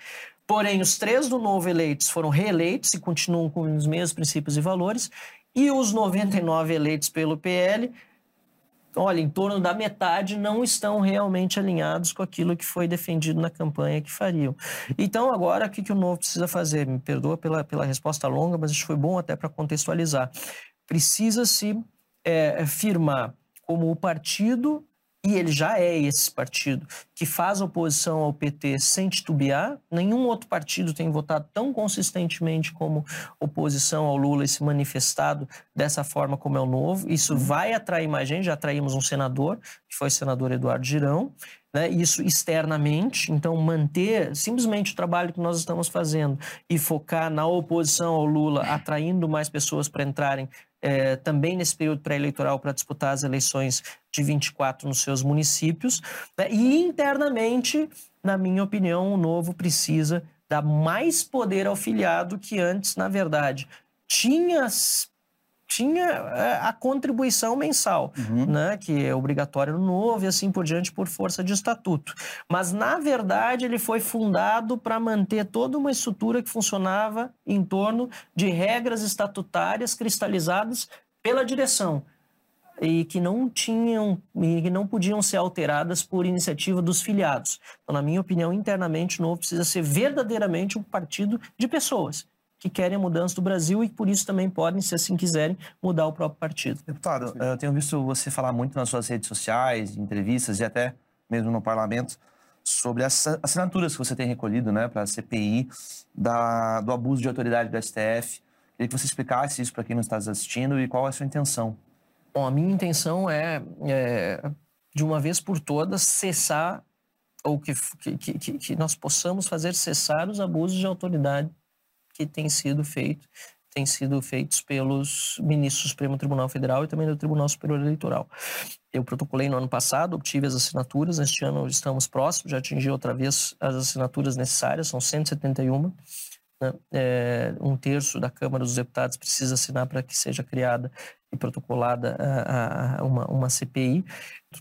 Speaker 5: Porém, os três do Novo eleitos foram reeleitos e continuam com os mesmos princípios e valores, e os 99 eleitos pelo PL olha, em torno da metade não estão realmente alinhados com aquilo que foi defendido na campanha que fariam. Então, agora, o que, que o Novo precisa fazer? Me perdoa pela, pela resposta longa, mas isso foi bom até para contextualizar. Precisa-se é, firmar como o partido e ele já é esse partido que faz oposição ao PT sem titubear. Nenhum outro partido tem votado tão consistentemente como oposição ao Lula e se manifestado dessa forma como é o novo. Isso vai atrair mais gente. Já atraímos um senador, que foi o senador Eduardo Girão. Né, isso externamente, então manter simplesmente o trabalho que nós estamos fazendo e focar na oposição ao Lula, atraindo mais pessoas para entrarem é, também nesse período pré-eleitoral para disputar as eleições de 24 nos seus municípios. Né? E internamente, na minha opinião, o novo precisa dar mais poder ao filiado que antes, na verdade, tinha tinha é, a contribuição mensal, uhum. né, que é obrigatória no novo e assim por diante por força de estatuto. Mas, na verdade, ele foi fundado para manter toda uma estrutura que funcionava em torno de regras estatutárias cristalizadas pela direção e que não tinham e que não podiam ser alteradas por iniciativa dos filiados. Então, na minha opinião, internamente o novo precisa ser verdadeiramente um partido de pessoas que querem a mudança do Brasil e por isso também podem, se assim quiserem, mudar o próprio partido.
Speaker 2: Deputado, eu tenho visto você falar muito nas suas redes sociais, entrevistas e até mesmo no parlamento sobre as assinaturas que você tem recolhido né, para a CPI da, do abuso de autoridade do STF. Queria que você explicasse isso para quem não está assistindo e qual é a sua intenção.
Speaker 5: Bom, a minha intenção é, é de uma vez por todas, cessar ou que, que, que, que nós possamos fazer cessar os abusos de autoridade que têm sido feito, têm sido feitos pelos ministros do Supremo Tribunal Federal e também do Tribunal Superior Eleitoral. Eu protocolei no ano passado, obtive as assinaturas, este ano estamos próximos, já atingi outra vez as assinaturas necessárias, são 171. Né? É, um terço da Câmara dos Deputados precisa assinar para que seja criada e protocolada a, a, uma, uma CPI.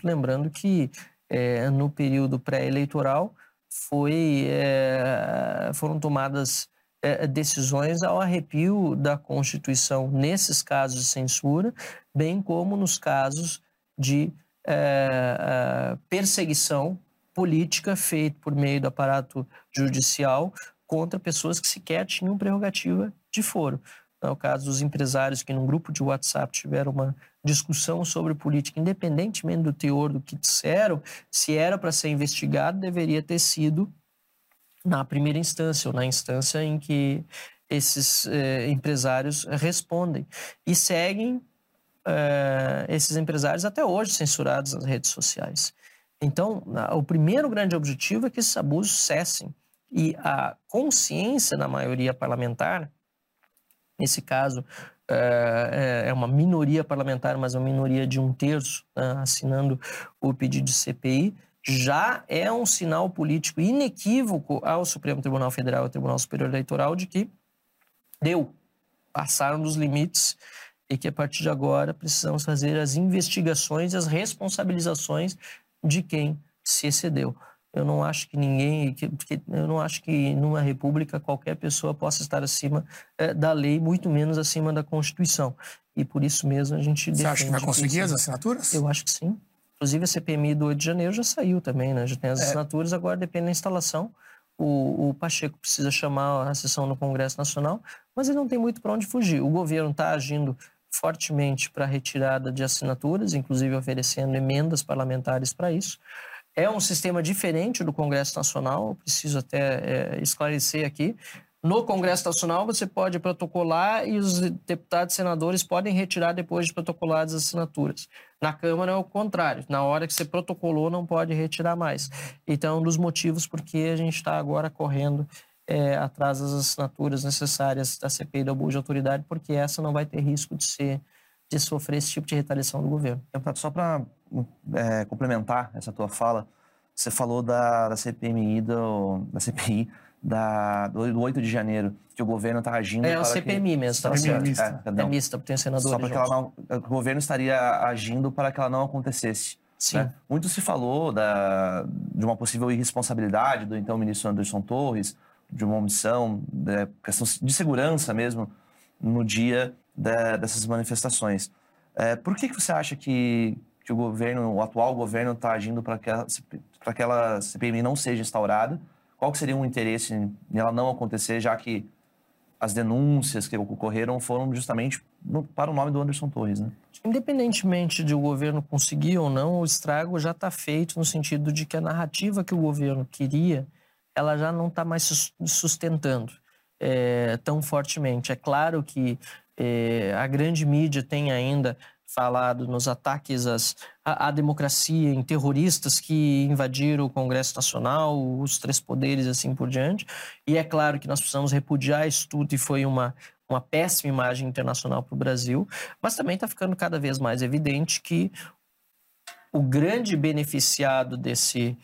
Speaker 5: Lembrando que é, no período pré-eleitoral foi, é, foram tomadas é, decisões ao arrepio da Constituição nesses casos de censura, bem como nos casos de é, é, perseguição política feita por meio do aparato judicial contra pessoas que sequer tinham prerrogativa de foro. É o caso dos empresários que, num grupo de WhatsApp, tiveram uma discussão sobre política, independentemente do teor do que disseram, se era para ser investigado, deveria ter sido na primeira instância, ou na instância em que esses eh, empresários respondem. E seguem eh, esses empresários até hoje censurados nas redes sociais. Então, o primeiro grande objetivo é que esses abusos cessem. E a consciência da maioria parlamentar, nesse caso, eh, é uma minoria parlamentar, mas é uma minoria de um terço né, assinando o pedido de CPI, já é um sinal político inequívoco ao Supremo Tribunal Federal e ao Tribunal Superior Eleitoral de que deu, passaram dos limites e que a partir de agora precisamos fazer as investigações e as responsabilizações de quem se excedeu. Eu não acho que ninguém, eu não acho que numa república qualquer pessoa possa estar acima é, da lei, muito menos acima da Constituição. E por isso mesmo a gente
Speaker 1: Você acha que vai conseguir que as assinaturas?
Speaker 5: Eu acho que sim. Inclusive a CPMI do 8 de janeiro já saiu também, né? Já tem as é. assinaturas, agora depende da instalação. O, o, Pacheco precisa chamar a sessão no Congresso Nacional, mas ele não tem muito para onde fugir. O governo está agindo fortemente para a retirada de assinaturas, inclusive oferecendo emendas parlamentares para isso. É um sistema diferente do Congresso Nacional, preciso até é, esclarecer aqui. No Congresso Nacional, você pode protocolar e os deputados e senadores podem retirar depois de protocoladas as assinaturas. Na Câmara é o contrário. Na hora que você protocolou, não pode retirar mais. Então, um dos motivos por que a gente está agora correndo é, atrás das assinaturas necessárias da CPI do abuso de autoridade, porque essa não vai ter risco de ser de sofrer esse tipo de retaliação do governo.
Speaker 2: Só para é, complementar essa tua fala, você falou da, da CPMI, do, da CPI da, do, do 8 de janeiro, que o governo está agindo.
Speaker 5: É o CPMI
Speaker 2: que...
Speaker 5: mesmo, tá. É mista. É, é mista, porque tem senadores.
Speaker 2: Só para que ela não, o governo estaria agindo para que ela não acontecesse.
Speaker 5: Sim.
Speaker 2: Né? Muito se falou da, de uma possível irresponsabilidade do então ministro Anderson Torres, de uma omissão, de questão de segurança mesmo, no dia de, dessas manifestações. É, por que, que você acha que, que o governo, o atual governo, está agindo para que, que aquela CPMI não seja instaurada? Qual seria o interesse em ela não acontecer, já que as denúncias que ocorreram foram justamente no, para o nome do Anderson Torres, né?
Speaker 5: Independentemente de o governo conseguir ou não, o estrago já está feito no sentido de que a narrativa que o governo queria, ela já não está mais sustentando é, tão fortemente. É claro que é, a grande mídia tem ainda falado nos ataques às, à, à, democracia, em terroristas que invadiram o Congresso Nacional, os três poderes assim por diante. E é claro que nós precisamos repudiar isso tudo e foi uma, uma péssima imagem internacional para o Brasil, mas também está ficando cada vez mais evidente que o grande beneficiado desse,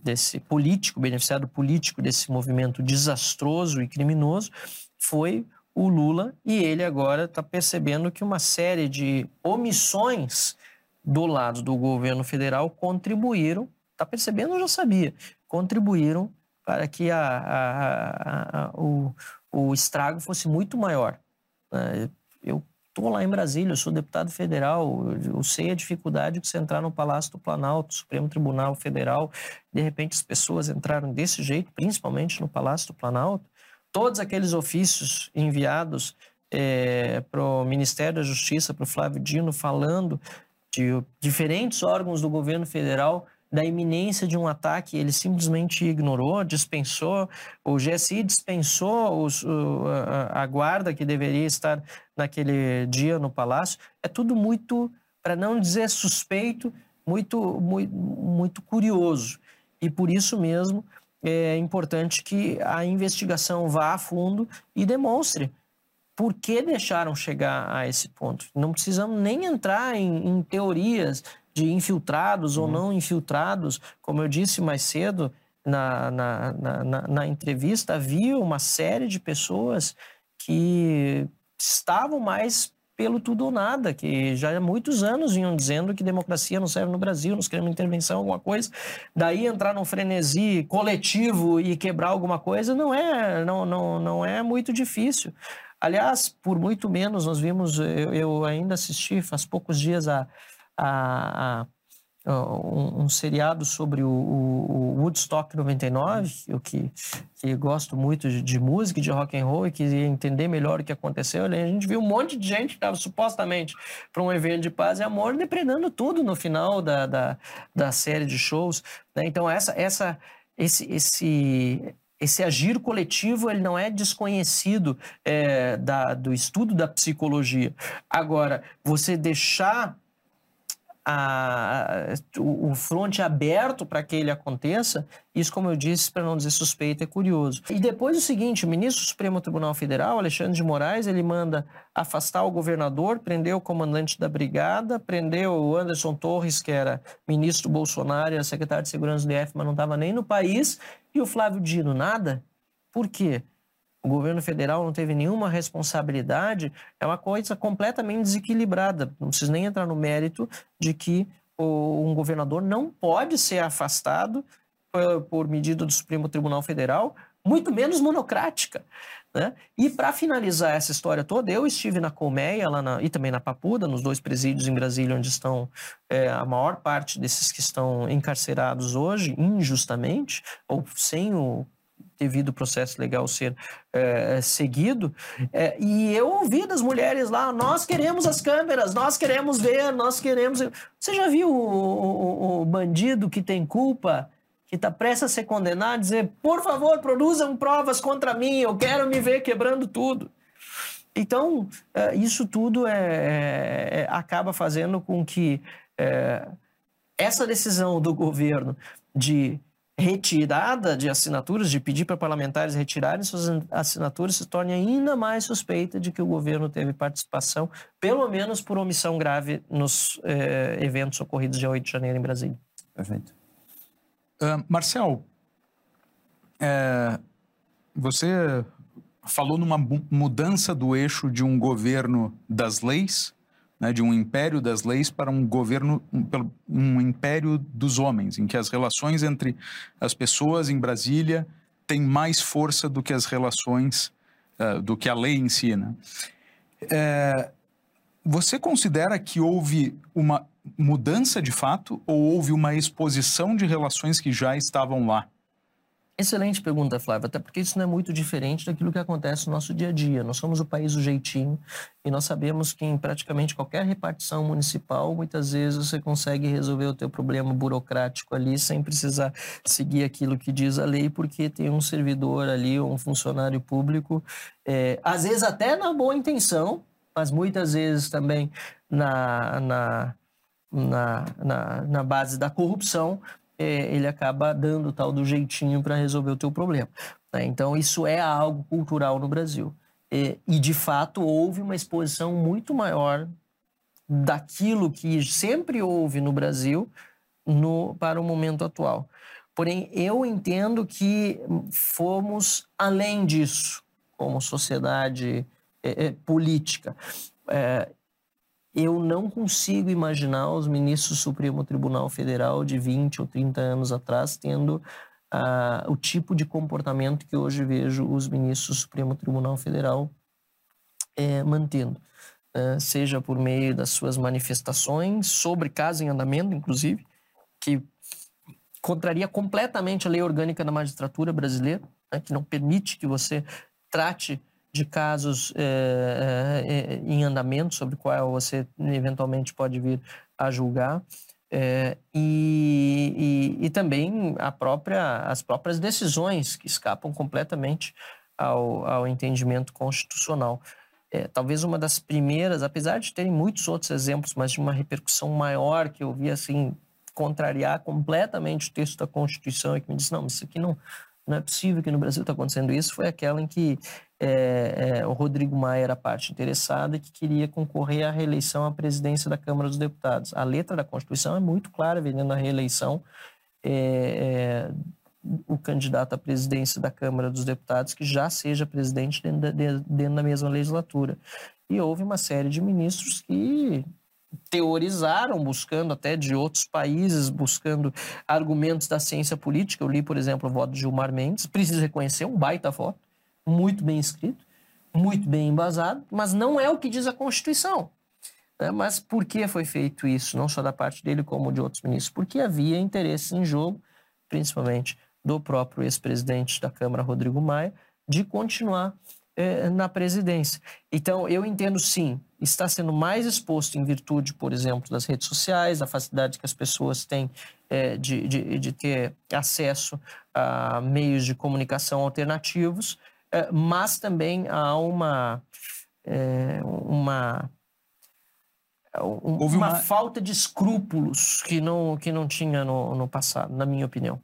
Speaker 5: desse político, beneficiado político desse movimento desastroso e criminoso foi o Lula e ele agora está percebendo que uma série de omissões do lado do governo federal contribuíram, está percebendo, eu já sabia, contribuíram para que a, a, a, o, o estrago fosse muito maior. Né? Eu estou lá em Brasília, eu sou deputado federal, eu sei a dificuldade de você entrar no Palácio do Planalto, Supremo Tribunal Federal, de repente as pessoas entraram desse jeito, principalmente no Palácio do Planalto, todos aqueles ofícios enviados é, para o Ministério da Justiça, para o Flávio Dino, falando de diferentes órgãos do governo federal da iminência de um ataque, ele simplesmente ignorou, dispensou, o GSI dispensou os, o, a, a, guarda que deveria estar naquele dia no palácio. É tudo muito, para não dizer suspeito, muito, muito, muito curioso. E por isso mesmo é importante que a investigação vá a fundo e demonstre por que deixaram chegar a esse ponto. Não precisamos nem entrar em, em teorias de infiltrados uhum. ou não infiltrados. Como eu disse mais cedo na, na, na, na entrevista, havia uma série de pessoas que estavam mais pelo tudo ou nada, que já há muitos anos vinham dizendo que democracia não serve no Brasil, nós queremos intervenção, alguma coisa. Daí entrar num frenesi coletivo e quebrar alguma coisa não é, não, não, não é muito difícil. Aliás, por muito menos, nós vimos, eu, eu ainda assisti faz poucos dias a, a, a um, um, seriado sobre o, o, o, Woodstock 99, eu que, que gosto muito de, de, música de rock and roll e queria entender melhor o que aconteceu. A gente viu um monte de gente que estava supostamente para um evento de paz e amor depredando tudo no final da, da, da série de shows. Né? Então, essa, essa, esse, esse, esse agir coletivo ele não é desconhecido é, da, do estudo da psicologia. Agora, você deixar a, o, fronte aberto para que ele aconteça, isso, como eu disse, para não dizer suspeito, é curioso. E depois o seguinte, o ministro do Supremo Tribunal Federal, Alexandre de Moraes, ele manda afastar o governador, prendeu o comandante da brigada, prendeu o Anderson Torres, que era ministro Bolsonaro, era secretário de Segurança do DF, mas não estava nem no país, e o Flávio Dino, nada? Por quê? O governo federal não teve nenhuma responsabilidade, é uma coisa completamente desequilibrada. Não preciso nem entrar no mérito de que um governador não pode ser afastado por, por medida do Supremo Tribunal Federal, muito menos monocrática. Né? E para finalizar essa história toda, eu estive na Colmeia lá na, e também na Papuda, nos dois presídios em Brasília, onde estão é, a maior parte desses que estão encarcerados hoje, injustamente, ou sem o devido processo legal ser é, seguido. É, e eu ouvi das mulheres lá: nós queremos as câmeras, nós queremos ver, nós queremos. Você já viu o, o, o bandido que tem culpa? Que está prestes a ser condenado, dizer, por favor, produzam provas contra mim, eu quero me ver quebrando tudo. Então, é, isso tudo é, é, é acaba fazendo com que é, essa decisão do governo de retirada de assinaturas, de pedir para parlamentares retirarem suas assinaturas, se torne ainda mais suspeita de que o governo teve participação, pelo menos por omissão grave, nos eh, eventos ocorridos dia 8 de janeiro em Brasília.
Speaker 2: Perfeito.
Speaker 3: Uh, Marcel, é, você falou numa mudança do eixo de um governo das leis né, de um império das leis para um governo, um, um, império dos homens, em que as relações entre as pessoas em Brasília têm mais força do que as relações, uh, do que a lei em si. Né? É, você considera que houve uma mudança de fato ou houve uma exposição de relações que já estavam lá?
Speaker 5: Excelente pergunta, Flávia, até porque isso não é muito diferente daquilo que acontece no nosso dia a dia. Nós somos o país do jeitinho e nós sabemos que em praticamente qualquer repartição municipal, muitas vezes você consegue resolver o teu problema burocrático ali sem precisar seguir aquilo que diz a lei, porque tem um servidor ali, um funcionário público, é, às vezes até na boa intenção, mas muitas vezes também na, na, na, na, na base da corrupção, é, ele acaba dando tal do jeitinho para resolver o teu problema. Né? Então, isso é algo cultural no Brasil. É, e, de fato, houve uma exposição muito maior daquilo que sempre houve no Brasil no, para o momento atual. Porém, eu entendo que fomos além disso, como sociedade é, é, política. É, eu não consigo imaginar os ministros do Supremo Tribunal Federal de 20 ou 30 anos atrás tendo uh, o tipo de comportamento que hoje vejo os ministros do Supremo Tribunal Federal é, mantendo. Uh, seja por meio das suas manifestações sobre caso em andamento, inclusive, que contraria completamente a lei orgânica da magistratura brasileira, né, que não permite que você trate de casos é, é, em andamento sobre qual você eventualmente pode vir a julgar. É, e, e, e, também própria, as próprias decisões que escapam completamente ao, ao entendimento constitucional. É, talvez uma das primeiras, apesar de terem muitos outros exemplos, mas de uma repercussão maior que eu vi assim contrariar completamente o texto da Constituição e que me disse não, isso aqui não não é possível que no Brasil está acontecendo isso, foi aquela em que é, é, o Rodrigo Maia era parte interessada e que queria concorrer à reeleição à presidência da Câmara dos Deputados. A letra da Constituição é muito clara, vendendo a reeleição é, o candidato à presidência da Câmara dos Deputados que já seja presidente dentro da, dentro da mesma legislatura. E houve uma série de ministros que teorizaram, buscando até de outros países, buscando argumentos da ciência política. Eu li, por exemplo, o voto de Gilmar Mendes, preciso reconhecer, um baita voto, muito bem escrito, muito bem embasado, mas não é o que diz a Constituição. Né? Mas por que foi feito isso, não só da parte dele, como de outros ministros? Porque havia interesse em jogo, principalmente do próprio ex-presidente da Câmara, Rodrigo Maia, de continuar eh, na presidência. Então, eu entendo sim, está sendo mais exposto em virtude, por exemplo, das redes sociais, da facilidade que as pessoas têm eh, de, de, de, ter acesso a meios de comunicação alternativos, eh, mas também há uma, uma Houve uma, uma, falta de escrúpulos que não, que não tinha no, no passado, na minha opinião.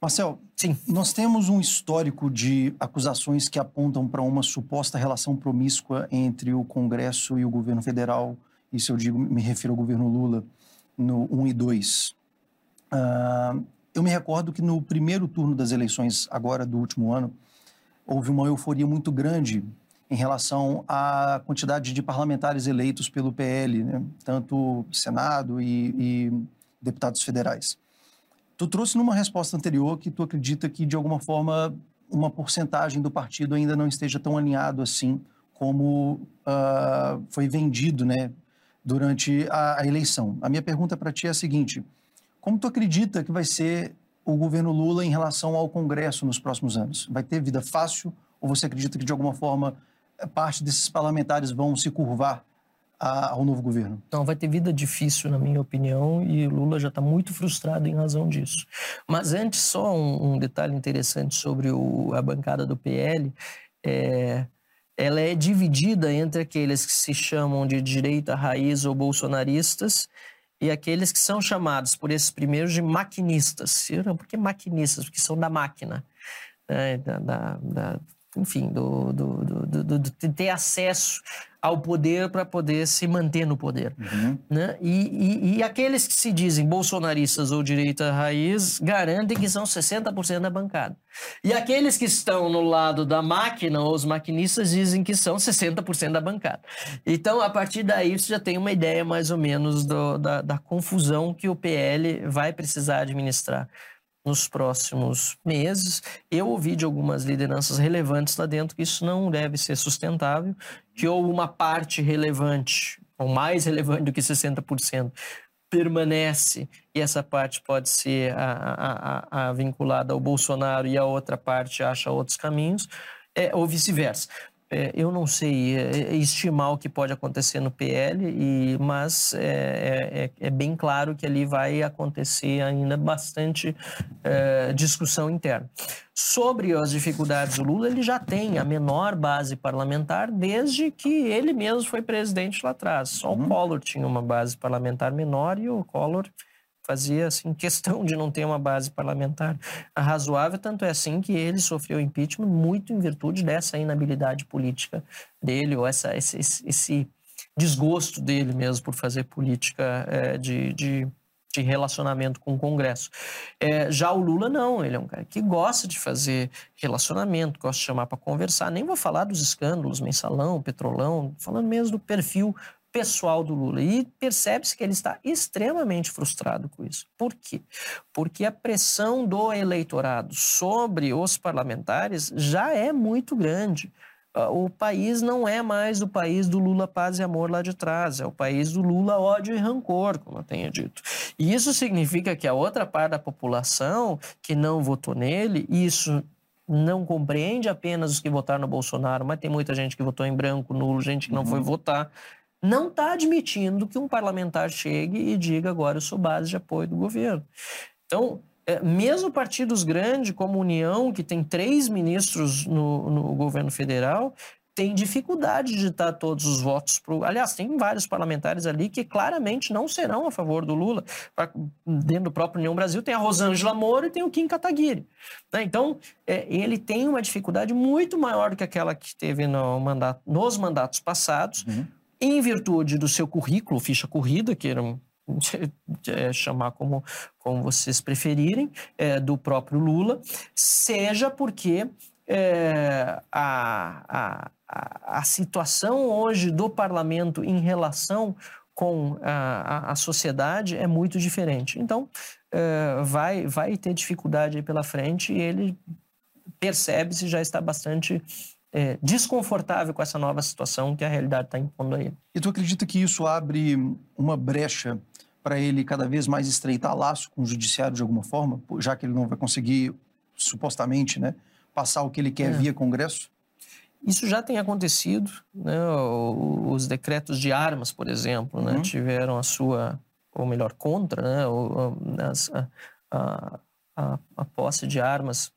Speaker 4: Marcel, Sim. nós temos um histórico de acusações que apontam para uma suposta relação promíscua entre o Congresso e o governo federal. Isso eu digo, me refiro ao governo Lula, no 1 e 2. Uh, ah, eu me recordo que no primeiro turno das eleições, agora do último ano, houve uma euforia muito grande em relação à quantidade de parlamentares eleitos pelo PL, né? tanto Senado e, e deputados federais. Tu trouxe numa resposta anterior que tu acredita que, de alguma forma, uma porcentagem do partido ainda não esteja tão alinhado assim como uh, foi vendido né, durante a, a eleição. A minha pergunta para ti é a seguinte: como tu acredita que vai ser o governo Lula em relação ao Congresso nos próximos anos? Vai ter vida fácil ou você acredita que, de alguma forma, parte desses parlamentares vão se curvar a, ao novo governo?
Speaker 5: Então, vai ter vida difícil, na minha opinião, e Lula já está muito frustrado em razão disso. Mas antes, só um, um detalhe interessante sobre o, a bancada do PL. É, ela é dividida entre aqueles que se chamam de direita raiz ou bolsonaristas e aqueles que são chamados por esses primeiros de maquinistas. Por que maquinistas? Porque são da máquina. Né? Da, da, da, enfim, do, do, do, de ter acesso ao poder para poder se manter no poder. Uhum. Né? E, e, e, aqueles que se dizem bolsonaristas ou direita raiz garantem que são 60% da bancada. E aqueles que estão no lado da máquina, ou os maquinistas, dizem que são 60% da bancada. Então, a partir daí, você já tem uma ideia mais ou menos do, da, da confusão que o PL vai precisar administrar nos próximos meses. Eu ouvi de algumas lideranças relevantes lá dentro que isso não deve ser sustentável, que ou uma parte relevante, ou mais relevante do que 60%, permanece e essa parte pode ser a, a, a, vinculada ao Bolsonaro e a outra parte acha outros caminhos, é, ou vice-versa. É, eu não sei é, é, estimar o que pode acontecer no PL, e, mas é, é, é, bem claro que ali vai acontecer ainda bastante discussão interna. Sobre as dificuldades do Lula, ele já tem a menor base parlamentar desde que ele mesmo foi presidente lá atrás. Só uhum. o Collor tinha uma base parlamentar menor e o Collor fazia assim questão de não ter uma base parlamentar razoável, tanto é assim que ele sofreu impeachment muito em virtude dessa inabilidade política dele, ou essa, esse, esse desgosto dele mesmo por fazer política é, de, de, de, relacionamento com o Congresso. É, já o Lula não, ele é um cara que gosta de fazer relacionamento, gosta de chamar para conversar, nem vou falar dos escândalos, mensalão, petrolão, falando mesmo do perfil pessoal do Lula. E percebe-se que ele está extremamente frustrado com isso. Por quê? Porque a pressão do eleitorado sobre os parlamentares já é muito grande. Ah, o país não é mais o país do Lula paz e amor lá de trás, é o país do Lula ódio e rancor, como eu tenho dito. E isso significa que a outra parte da população que não votou nele, isso não compreende apenas os que votaram no Bolsonaro, mas tem muita gente que votou em branco, nulo, gente que não uhum. foi votar não está admitindo que um parlamentar chegue e diga agora eu sou base de apoio do governo. Então, é, mesmo partidos grandes como União, que tem três ministros no, no governo federal, tem dificuldade de dar todos os votos para Aliás, tem vários parlamentares ali que claramente não serão a favor do Lula. Dentro do próprio União Brasil tem a Rosângela Moro e tem o Kim Kataguiri. Né? Então, é, ele tem uma dificuldade muito maior do que aquela que teve no mandato, nos mandatos passados. Uhum em virtude do seu currículo, ficha corrida, queiram é, chamar como, como vocês preferirem, é, do próprio Lula, seja porque é, a, a, a situação hoje do parlamento em relação com a, a, sociedade é muito diferente. Então, é, vai, vai ter dificuldade pela frente e ele percebe-se já está bastante é, desconfortável com essa nova situação que a realidade está impondo a ele.
Speaker 4: E tu acredita que isso abre uma brecha para ele cada vez mais estreitar laço com o judiciário de alguma forma, já que ele não vai conseguir, supostamente, né, passar o que ele quer é. via Congresso?
Speaker 5: Isso já tem acontecido, né? Os decretos de armas, por exemplo, né? uhum. tiveram a sua, ou melhor, contra, né? a, a, a, a posse de armas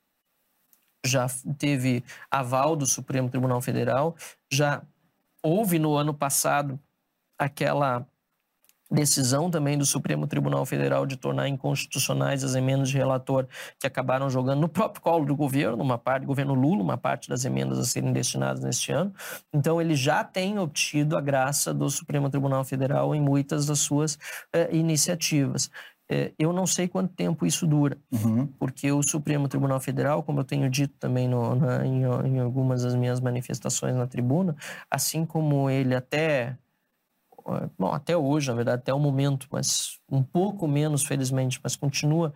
Speaker 5: já teve aval do Supremo Tribunal Federal, já houve no ano passado aquela decisão também do Supremo Tribunal Federal de tornar inconstitucionais as emendas de relator que acabaram jogando no próprio colo do governo, uma parte do governo Lula, uma parte das emendas a serem destinadas neste ano. Então ele já tem obtido a graça do Supremo Tribunal Federal em muitas das suas eh, iniciativas. Eh, eu não sei quanto tempo isso dura, uhum. porque o Supremo Tribunal Federal, como eu tenho dito também no, na, em, em algumas das minhas manifestações na tribuna, assim como ele até bom, até hoje, na verdade, até o momento, mas um pouco menos, felizmente, mas continua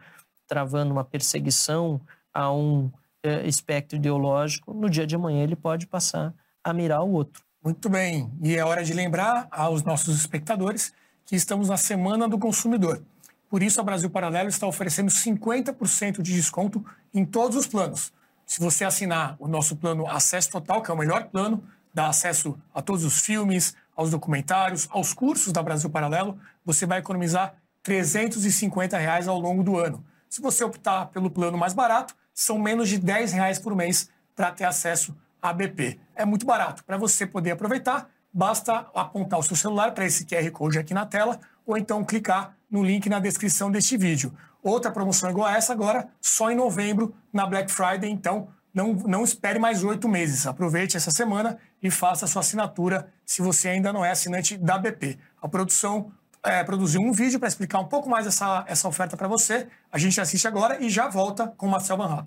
Speaker 5: travando uma perseguição a um é, espectro ideológico, no dia de amanhã ele pode passar a mirar o outro.
Speaker 1: Muito bem. E é hora de lembrar aos nossos espectadores que estamos na Semana do Consumidor. Por isso, a Brasil Paralelo está oferecendo 50% de desconto em todos os planos. Se você assinar o nosso plano Acesso Total, que é o melhor plano, dá acesso a todos os filmes, aos documentários, aos cursos da Brasil Paralelo, você vai economizar 350 reais ao longo do ano. Se você optar pelo plano mais barato, são menos de 10 reais por mês para ter acesso à BP. É muito barato. Para você poder aproveitar, basta apontar o seu celular para esse QR Code aqui na tela ou então clicar no link na descrição deste vídeo. Outra promoção igual a essa agora, só em novembro, na Black Friday. Então, não, não espere mais oito meses. Aproveite essa semana e faça a sua assinatura se você ainda não é assinante da BP. A produção é, produziu um vídeo para explicar um pouco mais essa, essa oferta para você. A gente assiste agora e já volta com Marcel Van.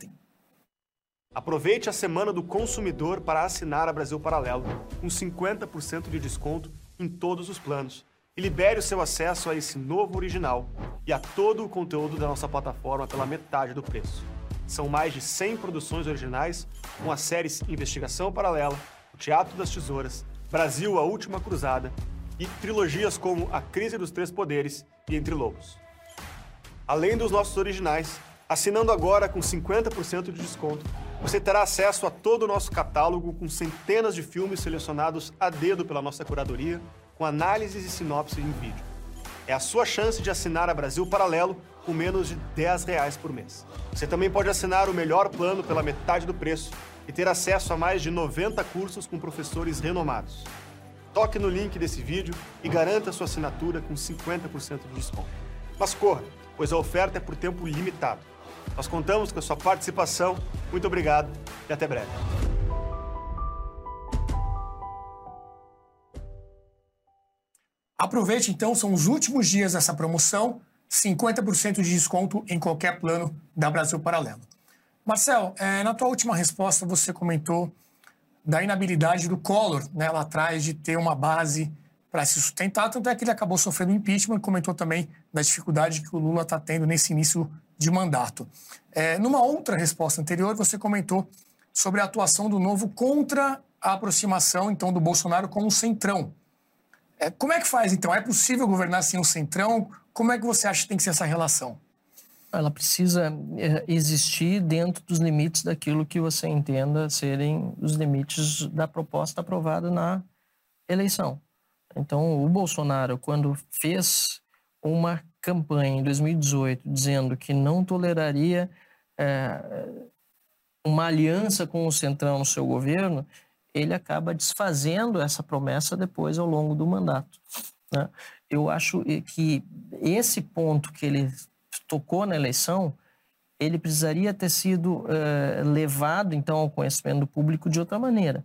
Speaker 6: Aproveite a semana do consumidor para assinar a Brasil Paralelo, com 50% de desconto em todos os planos. E libere o seu acesso a esse novo original e a todo o conteúdo da nossa plataforma pela metade do preço. São mais de 100 produções originais, com as séries Investigação Paralela, O Teatro das Tesouras, Brasil, A Última Cruzada e trilogias como A Crise dos Três Poderes e Entre Lobos. Além dos nossos originais, assinando agora com 50% de desconto, você terá acesso a todo o nosso catálogo com centenas de filmes selecionados a dedo pela nossa curadoria, com análises e sinopse em vídeo. É a sua chance de assinar a Brasil Paralelo com menos de 10 reais por mês. Você também pode assinar o melhor plano pela metade do preço e ter acesso a mais de 90 cursos com professores renomados. Toque no link desse vídeo e garanta sua assinatura com 50% de desconto. Mas corra, pois a oferta é por tempo limitado. Nós contamos com a sua participação. Muito obrigado e até breve.
Speaker 1: Aproveite então, são os últimos dias dessa promoção. 50% de desconto em qualquer plano da Brasil Paralelo. Marcel, é, na tua última resposta você comentou da inabilidade do Collor né, lá atrás de ter uma base para se sustentar, tanto é que ele acabou sofrendo impeachment e comentou também da dificuldade que o Lula está tendo nesse início de mandato. É, numa outra resposta anterior, você comentou sobre a atuação do Novo contra a aproximação, então, do Bolsonaro com o Centrão. É, como é que faz, então? É possível governar sem o Centrão? Como é que você acha que tem que ser essa relação?
Speaker 5: Ela precisa é, existir dentro dos limites daquilo que você entenda serem os limites da proposta aprovada na eleição. Então, o Bolsonaro, quando fez uma campanha em 2018 dizendo que não toleraria é, uma aliança com o Centrão no seu governo, ele acaba desfazendo essa promessa depois ao longo do mandato. Né? eu acho que esse ponto que ele tocou na eleição, ele precisaria ter sido uh, levado, então, ao conhecimento do público de outra maneira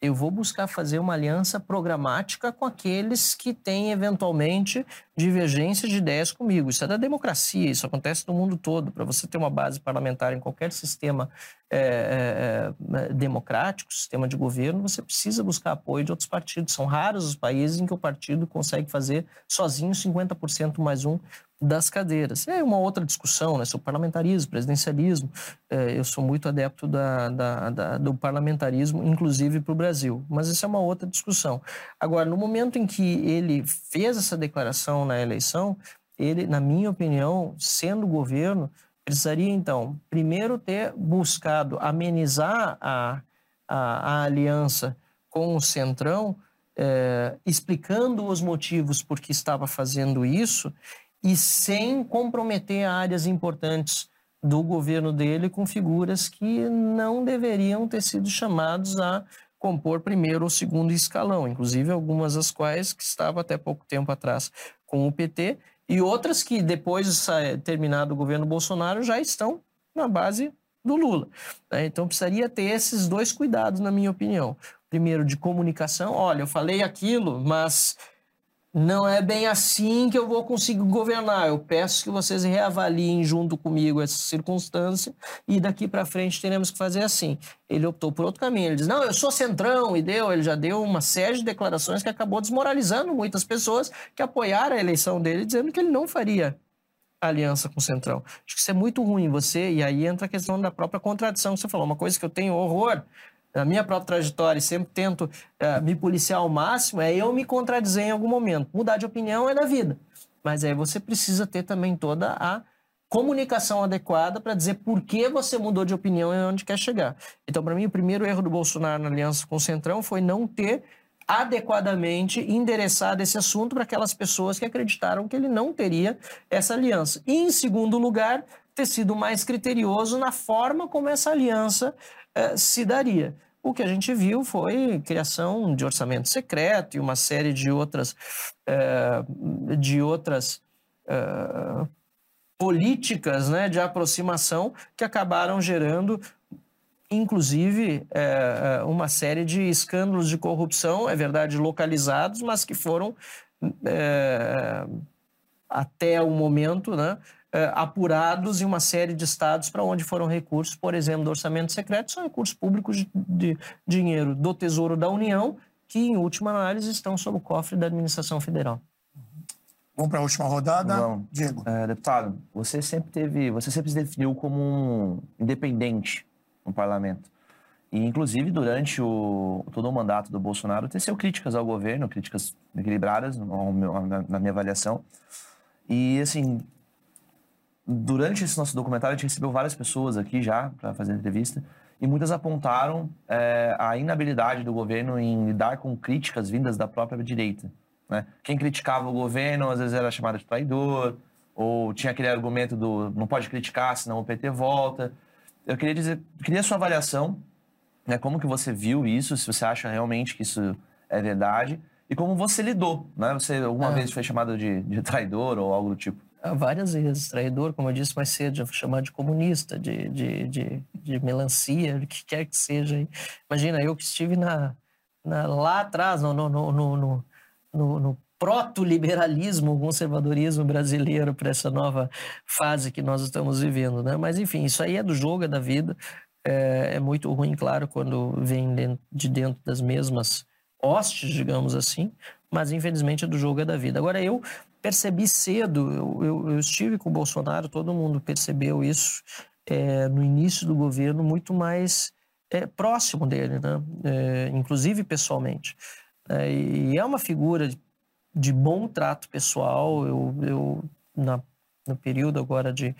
Speaker 5: eu vou buscar fazer uma aliança programática com aqueles que têm, eventualmente, divergência de ideias comigo. Isso é da democracia, isso acontece no mundo todo. Para você ter uma base parlamentar em qualquer sistema é, é, democrático, sistema de governo, você precisa buscar apoio de outros partidos. São raros os países em que o partido consegue fazer sozinho 50% mais um das cadeiras. É uma outra discussão, né, sobre parlamentarismo, presidencialismo. É, eu sou muito adepto da, da, da, do parlamentarismo, inclusive para o Brasil. Mas isso é uma outra discussão. Agora, no momento em que ele fez essa declaração na eleição, ele, na minha opinião, sendo governo, precisaria, então, primeiro ter buscado amenizar a, a, a aliança com o Centrão, é, explicando os motivos por que estava fazendo isso e sem comprometer áreas importantes do governo dele com figuras que não deveriam ter sido chamados a compor primeiro ou segundo escalão, inclusive algumas das quais que estavam até pouco tempo atrás com o PT e outras que depois de terminado o governo Bolsonaro já estão na base do Lula. Né? Então precisaria ter esses dois cuidados, na minha opinião. Primeiro, de comunicação. Olha, eu falei aquilo, mas não é bem assim que eu vou conseguir governar. Eu peço que vocês reavaliem junto comigo essa circunstância e daqui para frente teremos que fazer assim. Ele optou por outro caminho. Ele diz: Não, eu sou centrão e deu. Ele já deu uma série de declarações que acabou desmoralizando muitas pessoas que apoiaram a eleição dele, dizendo que ele não faria aliança com o Centrão. Acho que isso é muito ruim você, e aí entra a questão da própria contradição que você falou. Uma coisa que eu tenho horror na minha própria trajetória e sempre tento é, me policiar ao máximo, é eu me contradizer em algum momento. Mudar de opinião é da vida. Mas aí você precisa ter também toda a comunicação adequada para dizer por que você mudou de opinião e onde quer chegar. Então, para mim, o primeiro erro do Bolsonaro na aliança com o Centrão foi não ter adequadamente endereçado esse assunto para aquelas pessoas que acreditaram que ele não teria essa aliança. E, em segundo lugar, ter sido mais criterioso na forma como essa aliança se daria. O que a gente viu foi criação de orçamento secreto e uma série de outras, eh, de outras eh, políticas né, de aproximação que acabaram gerando, inclusive, uma série de escândalos de corrupção, é verdade, localizados, mas que foram, até o momento, né, eh, apurados em uma série de estados para onde foram recursos, por exemplo, do orçamento secreto, são recursos públicos de, de dinheiro do Tesouro da União, que, em última análise, estão sob o cofre da administração federal.
Speaker 1: Vamos para a última rodada.
Speaker 2: Vamos.
Speaker 1: Diego.
Speaker 2: É, deputado, você sempre teve, você sempre se definiu como um independente no parlamento. E, inclusive, durante o, todo o mandato do Bolsonaro, teceu críticas ao governo, críticas equilibradas, na minha avaliação. E, assim, durante esse nosso documentário, a gente recebeu várias pessoas aqui já para fazer entrevista e muitas apontaram é, a inabilidade do governo em lidar com críticas vindas da própria direita. Né? Quem criticava o governo às vezes era chamado de traidor, ou tinha aquele argumento do não pode criticar, senão o PT volta. Eu queria dizer, queria a sua avaliação, né? Como que você viu isso? Se você acha realmente que isso é verdade e como você lidou, né? Você alguma é. vez foi chamado de, de traidor ou algo do tipo?
Speaker 5: Várias vezes. Traidor, como eu disse mais cedo, foi chamado de comunista, de, de, de, de melancia, o que quer que seja. Imagina, eu que estive na, na lá atrás, no, no, no, no, no, no proto-liberalismo, conservadorismo brasileiro para essa nova fase que nós estamos vivendo. Né? Mas, enfim, isso aí é do jogo, é da vida. É, é muito ruim, claro, quando vem de dentro das mesmas hostes, digamos assim, mas infelizmente é do jogo, é da vida. Agora, eu percebi cedo, eu, eu, eu, estive com o Bolsonaro, todo mundo percebeu isso é, no início do governo, muito mais é, próximo dele, né? É, inclusive pessoalmente. É, e é uma figura de, de bom trato pessoal. Eu, eu na, no período agora de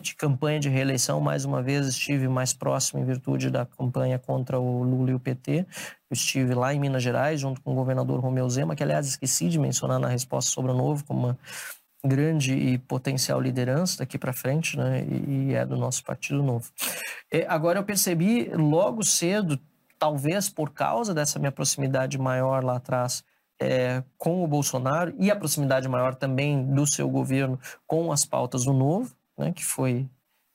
Speaker 5: de campanha de reeleição, mais uma vez estive mais próximo em virtude da campanha contra o Lula e o PT. Eu estive lá em Minas Gerais, junto com o governador Romeu Zema, que, aliás, esqueci de mencionar na resposta sobre o Novo, como uma grande e potencial liderança daqui para frente, né? E, é do nosso Partido Novo. E agora, eu percebi logo cedo, talvez por causa dessa minha proximidade maior lá atrás é, com o Bolsonaro e a proximidade maior também do seu governo com as pautas do Novo, né, que foi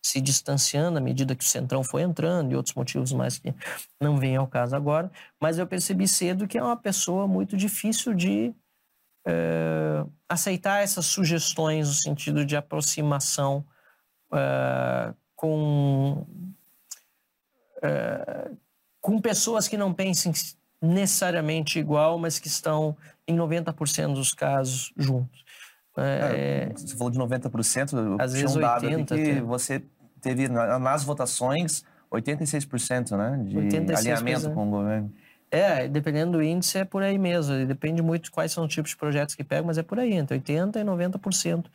Speaker 5: se distanciando à medida que o Centrão foi entrando e outros motivos mais que não vêm ao caso agora, mas eu percebi cedo que é uma pessoa muito difícil de é, aceitar essas sugestões no sentido de aproximação é, com, é, com pessoas que não pensem necessariamente igual, mas que estão em 90% dos casos juntos.
Speaker 2: É, você falou de 90%,
Speaker 5: às
Speaker 2: tinha
Speaker 5: vezes
Speaker 2: um dado
Speaker 5: 80
Speaker 2: que
Speaker 5: até.
Speaker 2: você teve na- nas votações 86% né, de
Speaker 5: 86%.
Speaker 2: alinhamento com o governo.
Speaker 5: É, dependendo do índice, é por aí mesmo. Depende muito de quais são os tipos de projetos que pegam, mas é por aí, entre 80% e 90%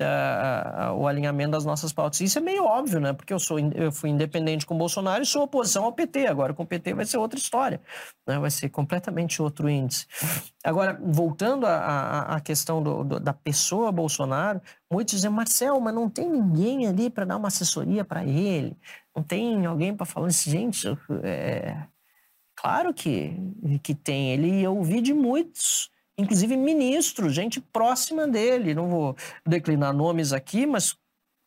Speaker 5: ah, o alinhamento das nossas pautas. Isso é meio óbvio, né? Porque eu, sou, eu fui independente com o Bolsonaro e sou oposição ao PT. Agora com o PT vai ser outra história, né? vai ser completamente outro índice. Agora, voltando à- questão do- do- da pessoa Bolsonaro, muitos dizem, Marcel, mas não tem ninguém ali para dar uma assessoria para ele, não tem alguém para falar assim, gente, é, Claro que, que tem. Ele eu ouvi de muitos, inclusive ministros, gente próxima dele. Não vou declinar nomes aqui, mas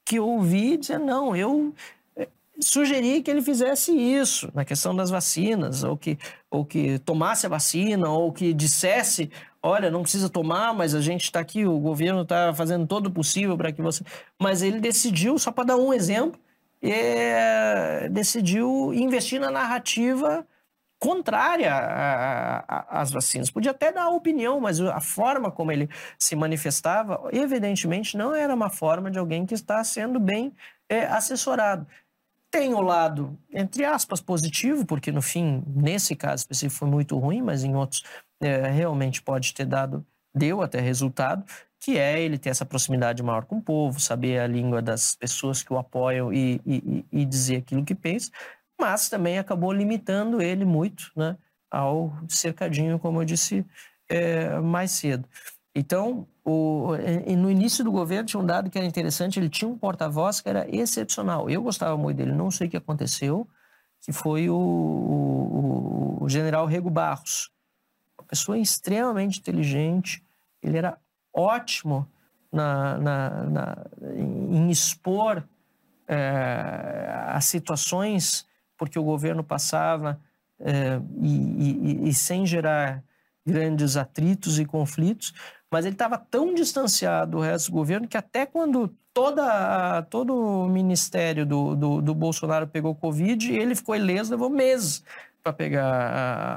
Speaker 5: que eu ouvi dizer, não, eu eh, sugeri que ele fizesse isso na questão das vacinas, ou que, ou que tomasse a vacina, ou que dissesse, olha, não precisa tomar, mas a gente está aqui, o governo está fazendo todo o possível para que você... Mas ele decidiu, só para dar um exemplo, eh, decidiu investir na narrativa contrária às vacinas. Podia até dar opinião, mas a forma como ele se manifestava, evidentemente, não era uma forma de alguém que está sendo bem eh, assessorado. Tem o lado, entre aspas, positivo, porque no fim, nesse caso específico, foi muito ruim, mas em outros eh, realmente pode ter dado, deu até resultado, que é ele ter essa proximidade maior com o povo, saber a língua das pessoas que o apoiam e- e- e dizer aquilo que pensa, mas também acabou limitando ele muito né, ao cercadinho, como eu disse eh, mais cedo. Então, o- no início do governo tinha um dado que era interessante, ele tinha um porta-voz que era excepcional. Eu gostava muito dele, não sei o que aconteceu, que foi o, o- o general Rego Barros. Uma pessoa extremamente inteligente, ele era ótimo na, na- na- em expor eh, as situações porque o governo passava eh, e, e- e sem gerar grandes atritos e conflitos, mas ele estava tão distanciado do resto do governo que até quando toda, todo o ministério do, do, do Bolsonaro pegou Covid, ele ficou ileso, levou meses para pegar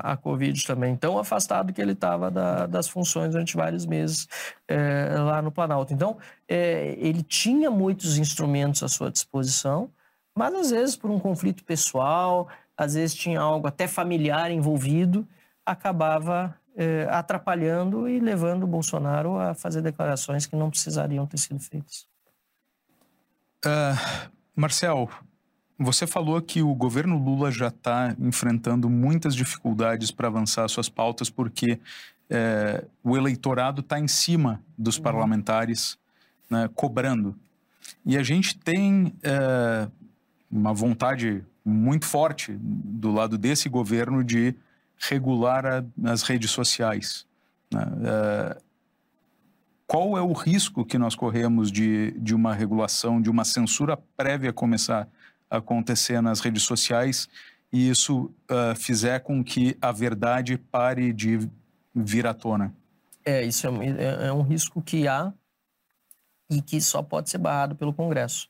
Speaker 5: a, a Covid também. Tão afastado que ele estava das funções durante vários meses eh, lá no Planalto. Então, eh, ele tinha muitos instrumentos à sua disposição, mas às vezes por um conflito pessoal, às vezes tinha algo até familiar envolvido, acabava eh, atrapalhando e levando o Bolsonaro a fazer declarações que não precisariam ter sido feitas.
Speaker 3: Ah, Marcel, você falou que o governo Lula já está enfrentando muitas dificuldades para avançar suas pautas porque eh, o eleitorado está em cima dos parlamentares né, cobrando. E a gente tem eh, uma vontade muito forte do lado desse governo de regular a- as redes sociais. né? Eh, qual é o risco que nós corremos de, de uma regulação, de uma censura prévia começar a acontecer nas redes sociais e isso ah, fizer com que a verdade pare de vir à tona?
Speaker 5: É, isso é, é- é um risco que há e que só pode ser barrado pelo Congresso.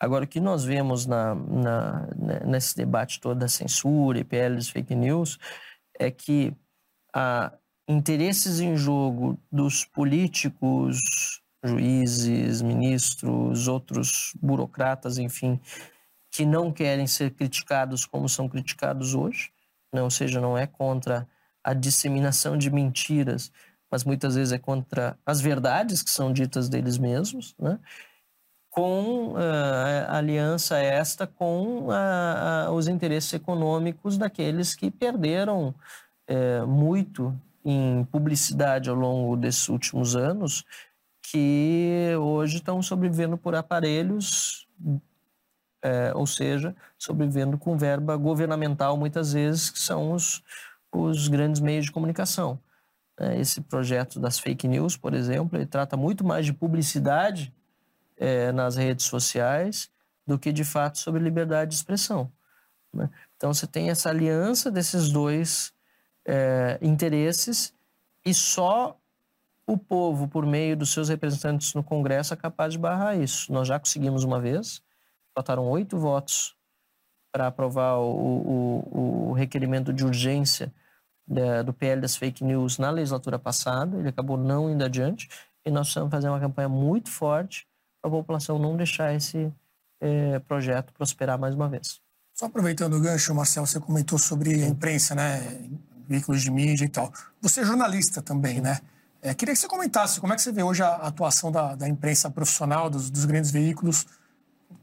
Speaker 5: Agora, o que nós vemos na, na- né, nesse debate todo da censura e PLs fake news é que há interesses em jogo dos políticos, juízes, ministros, outros burocratas, enfim, que não querem ser criticados como são criticados hoje, né? ou seja, não é contra a disseminação de mentiras, mas muitas vezes é contra as verdades que são ditas deles mesmos, né? Com ah, aliança esta com ah, ah, os interesses econômicos daqueles que perderam eh, muito em publicidade ao longo desses últimos anos, que hoje estão sobrevivendo por aparelhos, eh, ou seja, sobrevivendo com verba governamental muitas vezes, que são os, os grandes meios de comunicação. Eh, Esse projeto das fake news, por exemplo, ele trata muito mais de publicidade eh, nas redes sociais do que de fato sobre liberdade de expressão. né? Então você tem essa aliança desses dois eh, interesses e só o povo, por meio dos seus representantes no Congresso, é capaz de barrar isso. Nós já conseguimos uma vez, faltaram oito votos para aprovar o, o- o requerimento de urgência da- do PL das fake news na legislatura passada, ele acabou não indo adiante. e nós precisamos fazer uma campanha muito forte a população não deixar esse é, projeto prosperar mais uma vez.
Speaker 1: Só aproveitando o gancho, Marcelo, você comentou sobre a imprensa, né? Veículos de mídia e tal. Você é jornalista também, né? É, queria que você comentasse como é que você vê hoje a atuação da, da imprensa profissional, dos, dos, grandes veículos,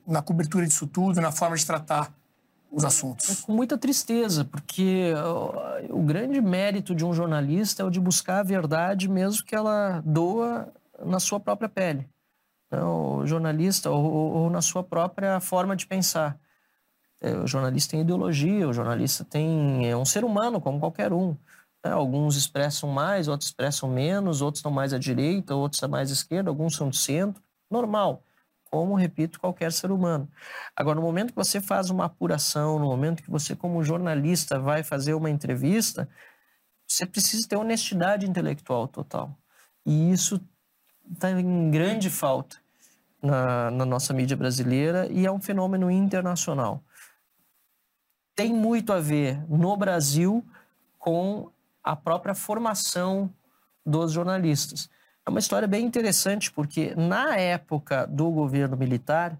Speaker 1: na cobertura disso tudo, na forma de tratar os assuntos.
Speaker 5: É com muita tristeza, porque o, o grande mérito de um jornalista é o de buscar a verdade, mesmo que ela doa na sua própria pele. Então, o jornalista, ou, ou na sua própria forma de pensar. É, o jornalista tem ideologia, o jornalista tem é um ser humano como qualquer um. Né? Alguns expressam mais, outros expressam menos, outros estão mais à direita, outros estão mais à esquerda, alguns são do centro. Normal, como, repito, qualquer ser humano. Agora, no momento que você faz uma apuração, no momento que você, como jornalista, vai fazer uma entrevista, você precisa ter honestidade intelectual total. E isso está em grande falta na, na nossa mídia brasileira e é um fenômeno internacional tem muito a ver no Brasil com a própria formação dos jornalistas. É uma história bem interessante, porque na época do governo militar,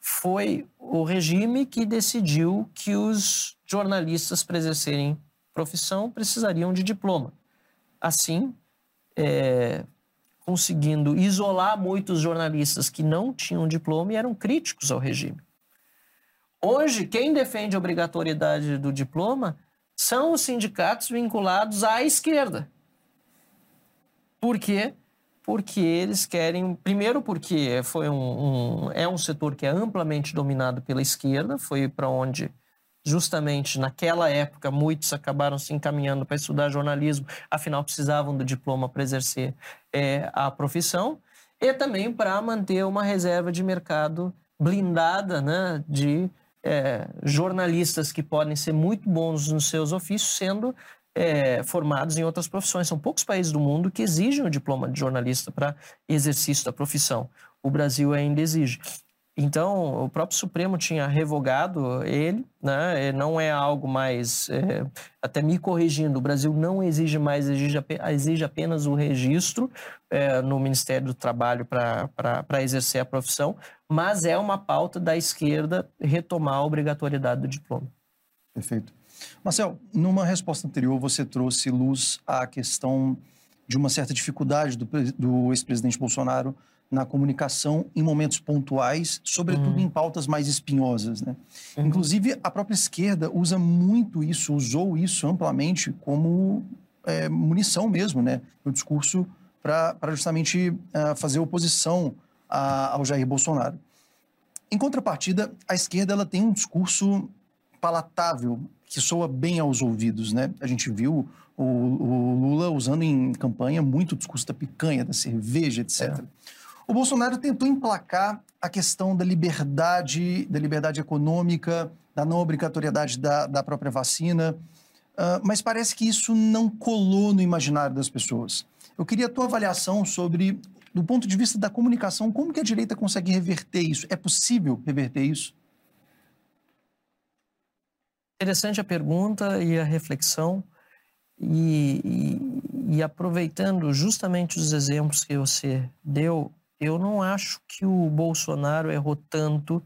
Speaker 5: foi o regime que decidiu que os jornalistas, para exercerem profissão, precisariam de diploma. Assim, é, conseguindo isolar muitos jornalistas que não tinham diploma e eram críticos ao regime. Hoje, quem defende a obrigatoriedade do diploma são os sindicatos vinculados à esquerda. Por quê? Porque eles querem. Primeiro, porque foi um, um é um setor que é amplamente dominado pela esquerda, foi para onde justamente naquela época muitos acabaram se encaminhando para estudar jornalismo, afinal precisavam do diploma para exercer é, a profissão, e também para manter uma reserva de mercado blindada né, de é, jornalistas que podem ser muito bons nos seus ofícios, sendo é, formados em outras profissões. São poucos países do mundo que exigem o diploma de jornalista para exercício da profissão. O Brasil ainda exige. Então, o próprio Supremo tinha revogado ele, né? não é algo mais. É, até me corrigindo, o Brasil não exige mais, exige, exige apenas o registro é, no Ministério do Trabalho para exercer a profissão, mas é uma pauta da esquerda retomar a obrigatoriedade do diploma.
Speaker 4: Perfeito. Marcel, numa resposta anterior, você trouxe luz à questão de uma certa dificuldade do, do ex-presidente Bolsonaro na comunicação em momentos pontuais, sobretudo uhum. em pautas mais espinhosas. Né? Uhum. Inclusive, a própria esquerda usa muito isso, usou isso amplamente como é, munição mesmo, né? no discurso para justamente uh, fazer oposição a, ao Jair Bolsonaro. Em contrapartida, a esquerda ela tem um discurso palatável, que soa bem aos ouvidos. Né? A gente viu o, o Lula usando em campanha muito o discurso da picanha, da cerveja, etc. É. O Bolsonaro tentou emplacar a questão da liberdade, da liberdade econômica, da não obrigatoriedade da, da própria vacina, uh, mas parece que isso não colou no imaginário das pessoas. Eu queria a tua avaliação sobre, do ponto de vista da comunicação, como que a direita consegue reverter isso? É possível reverter isso?
Speaker 5: Interessante a pergunta e a reflexão. E, e, e aproveitando justamente os exemplos que você deu, eu não acho que o Bolsonaro errou tanto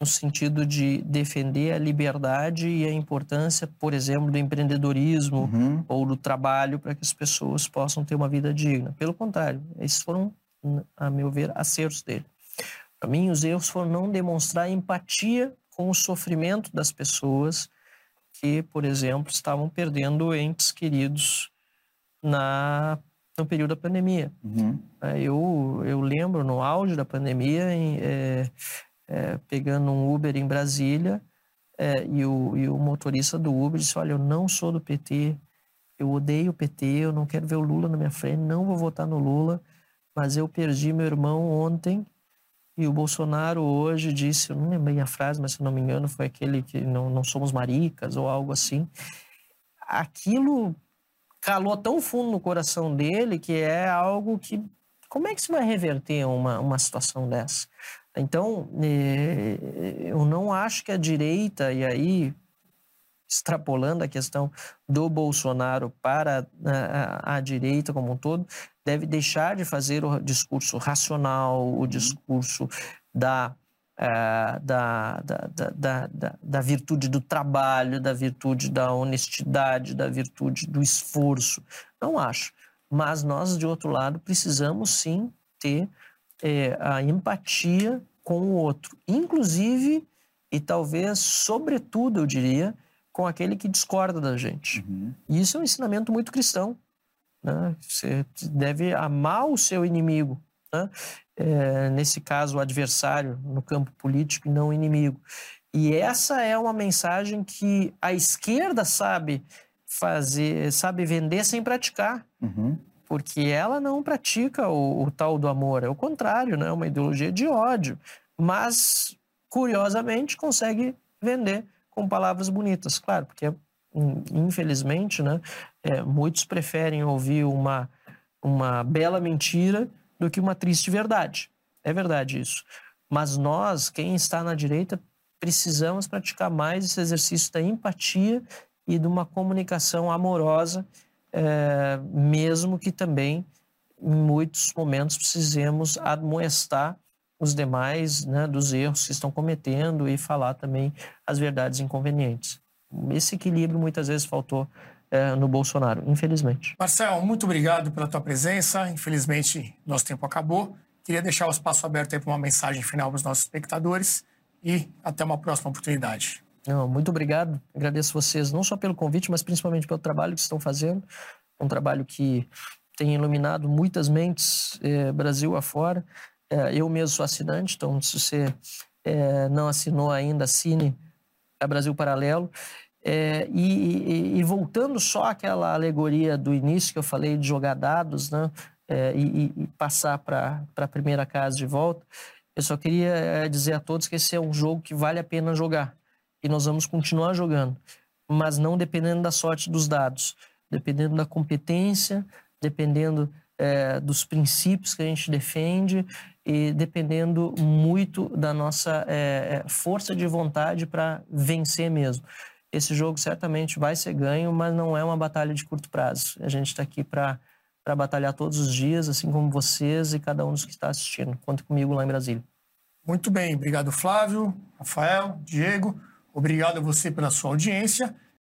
Speaker 5: no sentido de defender a liberdade e a importância, por exemplo, do empreendedorismo uhum. ou do trabalho para que as pessoas possam ter uma vida digna. Pelo contrário, esses foram, a meu ver, acertos dele. Para mim, os erros foram não demonstrar empatia com o sofrimento das pessoas que, por exemplo, estavam perdendo entes queridos na no período da pandemia. Uhum. É, eu, eu lembro no auge da pandemia, em, é, é, pegando um Uber em Brasília, é, e, o, e o motorista do Uber disse: Olha, eu não sou do PT, eu odeio o PT, eu não quero ver o Lula na minha frente, não vou votar no Lula, mas eu perdi meu irmão ontem. E o Bolsonaro hoje disse, eu não lembrei a frase, mas se não me engano foi aquele que não, não somos maricas ou algo assim. Aquilo calou tão fundo no coração dele que é algo que. Como é que se vai reverter uma, uma situação dessa? Então, eh, eu não acho que a direita, e aí, extrapolando a questão do Bolsonaro para a, a, a direita como um todo, deve deixar de fazer o discurso racional, o discurso da, uh, da, da, da, da, da virtude do trabalho, da virtude da honestidade, da virtude do esforço. Não acho. Mas nós, de outro lado, precisamos sim ter é, a empatia com o outro, inclusive e talvez, sobretudo, eu diria, com aquele que discorda da gente. Uhum. E isso é um ensinamento muito cristão. Né? Você deve amar o seu inimigo. Né? É, nesse caso, o adversário no campo político e não o inimigo. E essa é uma mensagem que a esquerda sabe fazer, sabe vender sem praticar. Uhum. Porque ela não pratica o, o, tal do amor, é o contrário, né? é uma ideologia de ódio. Mas, curiosamente, consegue vender com palavras bonitas. Claro, porque, hum, infelizmente, né, é, muitos preferem ouvir uma, uma bela mentira do que uma triste verdade. É verdade isso. Mas nós, quem está na direita, precisamos praticar mais esse exercício da empatia e de uma comunicação amorosa, é, mesmo que também, em muitos momentos, precisemos admoestar os demais né, dos erros que estão cometendo e falar também as verdades inconvenientes. Esse equilíbrio muitas vezes faltou é, no Bolsonaro, infelizmente.
Speaker 1: Marcel, muito obrigado pela tua presença. Infelizmente, nosso tempo acabou. Queria deixar o espaço aberto para uma mensagem final para os nossos espectadores e até uma próxima oportunidade.
Speaker 5: Não, muito obrigado. Agradeço vocês não só pelo convite, mas principalmente pelo trabalho que estão fazendo. Um trabalho que tem iluminado muitas mentes eh, Brasil afora. É, eu mesmo sou assinante, então se você é, não assinou ainda, assine a Brasil Paralelo. É, e, e, e, voltando só àquela alegoria do início que eu falei de jogar dados né, é, e, e, passar para a primeira casa de volta, eu só queria é, dizer a todos que esse é um jogo que vale a pena jogar e nós vamos continuar jogando, mas não dependendo da sorte dos dados, dependendo da competência, dependendo é, dos princípios que a gente defende e dependendo muito da nossa é, é força de vontade para vencer mesmo. Esse jogo certamente vai ser ganho, mas não é uma batalha de curto prazo. A gente está aqui para batalhar todos os dias, assim como vocês e cada um dos que está assistindo. Conta comigo lá em Brasília.
Speaker 1: Muito bem, obrigado Flávio, Rafael, Diego. Obrigado a você pela sua audiência